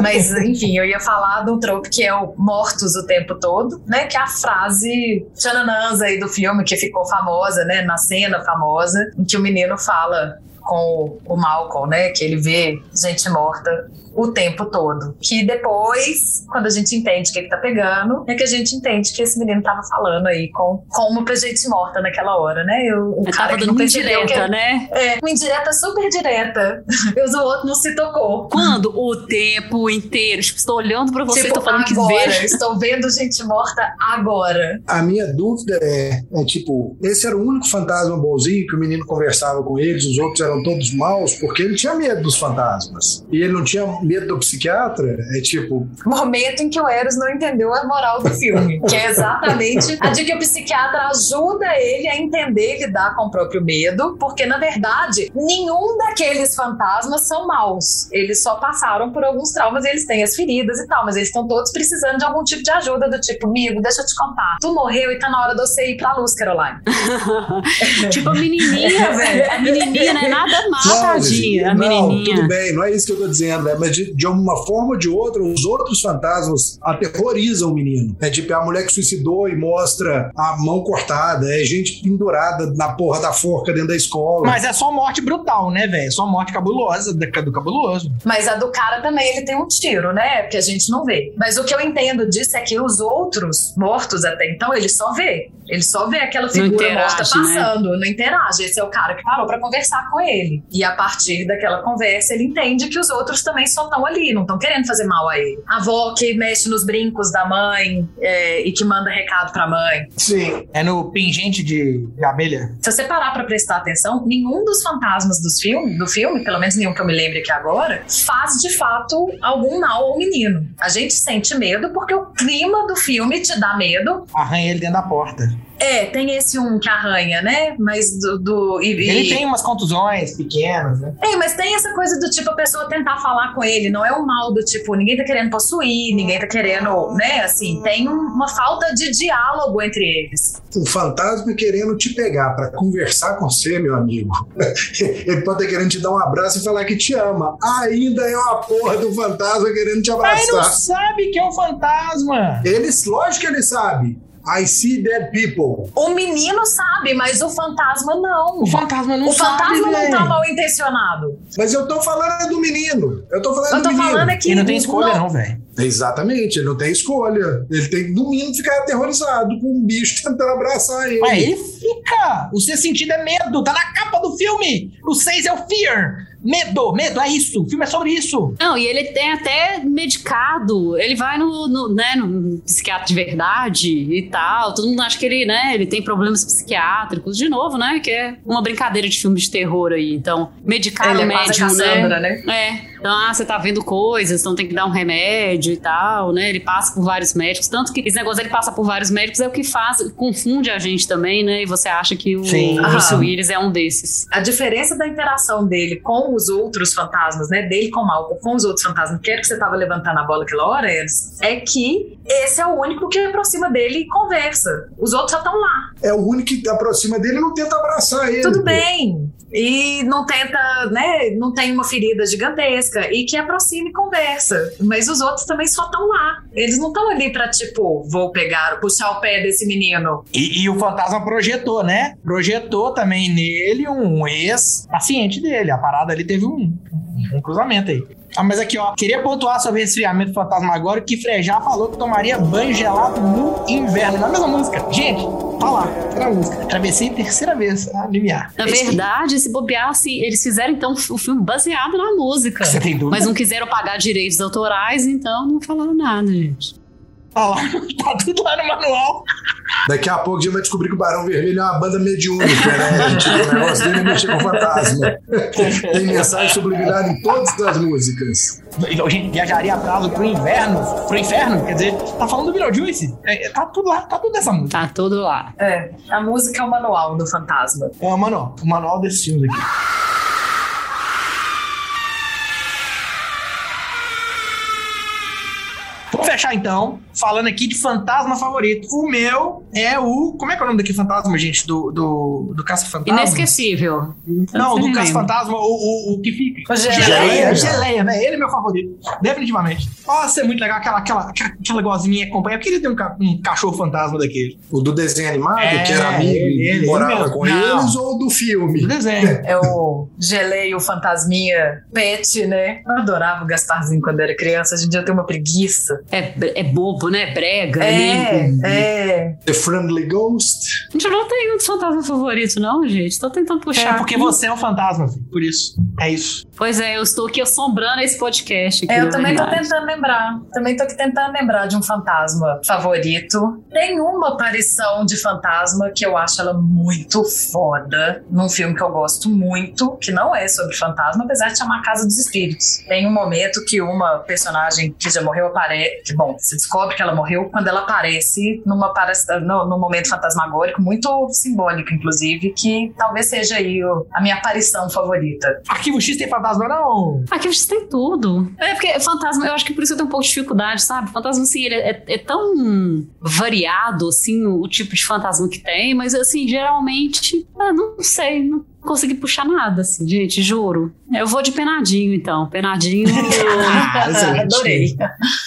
Mas, enfim, eu ia falar de um trope que é o mortos o tempo todo, né? Que é a frase tchananãs aí do filme que ficou famosa, né? Na cena famosa, em que o menino fala. Com o Malcolm, né? Que ele vê gente morta o tempo todo. Que depois, quando a gente entende o que ele tá pegando, é que a gente entende que esse menino tava falando aí com, com uma pra gente morta naquela hora, né? Eu, o Ele cara tava que dando indireta, que né? é, uma indireta super direta. Mas o outro não se tocou. Quando o tempo inteiro, tipo, estou olhando pra você e tipo, tô falando que agora, vejo. estou vendo gente morta agora. A minha dúvida é, é, tipo, esse era o único fantasma bonzinho que o menino conversava com eles, os outros eram todos maus, porque ele tinha medo dos fantasmas. E ele não tinha medo do psiquiatra? É tipo, Momento em que o Eros não entendeu a moral do filme, que é exatamente a de que o psiquiatra ajuda ele a entender e lidar com o próprio medo, porque na verdade nenhum daqueles fantasmas são maus. Eles só passaram por alguns traumas e eles têm as feridas e tal, mas eles estão todos precisando de algum tipo de ajuda, do tipo, amigo, deixa eu te contar. Tu morreu e tá na hora de você ir pra luz, Caroline. tipo, a menininha, velho. A menininha não é nada má, Não, tadinha. Não, menininha. tudo bem, não é isso que eu tô dizendo, né? mas de, de uma forma ou de outra, os outros fantasmas aterrorizam o menino. É tipo é a mulher que suicidou e mostra a mão cortada, é gente pendurada na porra da forca dentro da escola. Mas é só morte brutal, né, velho? Só morte cabulosa do cabuloso. Mas a do cara também, ele tem um tiro, né? Porque a gente não vê. Mas o que eu entendo disso é que os outros mortos até então, ele só vê. Ele só vê aquela figura interage, morta né? passando, não interage. Esse é o cara que parou pra conversar com ele. E a partir daquela conversa, ele entende que os outros também só estão ali, não estão querendo fazer mal a ele. A avó que mexe nos brincos da mãe é, e que manda recado pra mãe. Sim. É no pingente de, de abelha. Se você parar pra prestar atenção, nenhum dos fantasmas dos filme, do filme, pelo menos nenhum que eu me lembre aqui agora, faz de fato algum mal ao menino. A gente sente medo porque o clima do filme te dá medo. Arranha ele dentro da porta. É, tem esse um que arranha, né? Mas do. do e, e- Ele tem umas contusões pequenas, né? É, mas tem essa coisa do tipo a pessoa tentar falar com ele, não é um mal do tipo, ninguém tá querendo possuir, ninguém tá querendo, né? Assim, tem um- uma falta de diálogo entre eles. O fantasma querendo te pegar pra conversar com você, meu amigo. Ele pode estar querendo te dar um abraço e falar que te ama. Ainda é uma porra do fantasma querendo te Mas não abraçar. sabe que é um fantasma. Eles, lógico que ele sabe. I see dead people. O menino sabe, mas o fantasma não. O fantasma não O sabe, fantasma não velho. tá mal intencionado. Mas eu tô falando é do menino. Eu tô falando Eu tô do menino. falando é que. Ele não tem escolha, não, velho. Exatamente, ele não tem escolha. Ele tem, no mínimo, ficar aterrorizado com um bicho tentando abraçar ele. Mas ele fica. O seu sentido é medo. Tá na capa do filme. O 6 é o fear. Medo, medo, é isso. O filme é sobre isso. Não, e ele tem até medicado. Ele vai no, no, né, no psiquiatra de verdade e tal. Todo mundo acha que ele, né, ele tem problemas psiquiátricos. De novo, né? Que é uma brincadeira de filme de terror aí. Então, medicar Ele o é médium, Cassandra, né? né? É. Então, ah, você tá vendo coisas, então tem que dar um remédio e tal, né? Ele passa por vários médicos. Tanto que esse negócio dele passa por vários médicos é o que faz, confunde a gente também, né? E você acha que o Sim. Bruce. Willis é um desses. A diferença da interação dele com os outros fantasmas, né? Dele com o Malcolm, com os outros fantasmas, que era que você tava levantando a bola aquela hora, Eros, é que esse é o único que aproxima dele e conversa. Os outros só estão lá. É o único que aproxima dele e não tenta abraçar ele. Tudo bem. E não tenta, né? Não tem uma ferida gigantesca. E que aproxima e conversa. Mas os outros também só estão lá. Eles não estão ali pra, tipo, vou pegar, puxar o pé desse menino. E, e o fantasma projetou, né? Projetou também nele um ex-paciente dele. A parada ali teve um, um cruzamento aí. Ah, mas aqui, ó. Queria pontuar sobre resfriamento do fantasma agora que Frejá falou que tomaria banho gelado no inverno. Na mesma música. Gente, tá lá. Terceira música. Travessei terceira vez a limiar. Na verdade, se bobear, assim, eles fizeram então o filme baseado na música. Você tem dúvida? Mas não quiseram pagar direitos autorais, então não falaram nada, gente. Tá lá. Tá tudo lá no manual. Daqui a pouco a gente vai descobrir que o Barão Vermelho é uma banda mediúnica, né? A gente, o negócio dele é mexer com fantasma. Tem mensagem subliminar em todas as músicas. A gente viajaria a prazo pro inverno. Pro inferno, quer dizer, tá falando do Beetlejuice. É, tá tudo lá, tá tudo nessa música. Tá tudo lá. É, a música é o manual do fantasma. É o manual, o manual desses filmes aqui. Velho, fechar então, falando aqui de fantasma favorito. O meu é o. Como é que é o nome daquele fantasma, gente? Do, do, do Caça-Fantasma? Inesquecível. Então, Não, do Caça-Fantasma, o, o, o que fica. O Geleia. Geleia, Geleia, né? Ele é meu favorito. Definitivamente. Nossa, é muito legal aquela, aquela, aquela gosminha acompanha. Eu queria ter um, ca- um cachorro fantasma daquele. O do desenho animado, É, que era amigo ele, ele morava mesmo. com Não. eles, ou do filme? Do desenho. É o Geleia, o fantasminha pet, né? Eu adorava o Gasparzinho quando era criança. Hoje em dia eu tenho uma preguiça. É, é bobo, né? Brega. É, né? é. The Friendly Ghost. Gente, eu não tenho um dos fantasmas favoritos, não, gente. Tô tentando É puxar. porque aqui. você é um fantasma, filho. por isso. É isso. Pois é, eu estou aqui assombrando esse podcast. Aqui, É, eu também tô verdade. tentando lembrar. Também tô aqui tentando lembrar de um fantasma favorito. Tem uma aparição de fantasma que eu acho ela muito foda, num filme que eu gosto muito, que não é sobre fantasma, apesar de chamar Casa dos Espíritos. Tem um momento que uma personagem que já morreu aparece. Que, bom, se descobre que ela morreu quando ela aparece numa no, no momento fantasmagórico, muito simbólico, inclusive, que talvez seja aí o- a minha aparição favorita. Arquivo X tem fantasma, não? Aqui vocês tem tudo. É porque fantasma, eu acho que por isso eu tenho um pouco de dificuldade, sabe? Fantasma, assim, ele é, é tão variado, assim, o, o tipo de fantasma que tem, mas, assim, geralmente, ah, não sei, não consegui puxar nada, assim, gente, juro. Eu vou de penadinho, então. Penadinho. Ah. Adorei.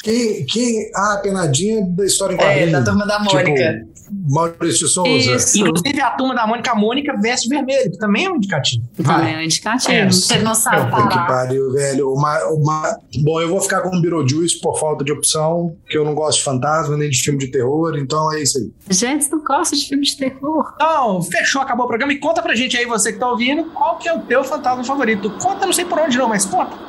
Quem, quem, ah, a penadinha da história em É, quadrinho. da turma da Mônica. Tipo, Maurício Souza. Isso. Inclusive a turma da Mônica, a Mônica veste vermelho, que também é um indicativo. Também é um indicativo. É, Você não sabe Puta que parar. pariu, velho. Uma, uma... Bom, eu vou ficar com o Beetlejuice por falta de opção, que eu não gosto de fantasma nem de filme de terror, então é isso aí. Gente, não gosta de filme de terror? Então, fechou, acabou o programa. E conta pra gente aí, você que tá ouvindo, qual que é o teu fantasma favorito. Conta, não sei por onde não, mas conta.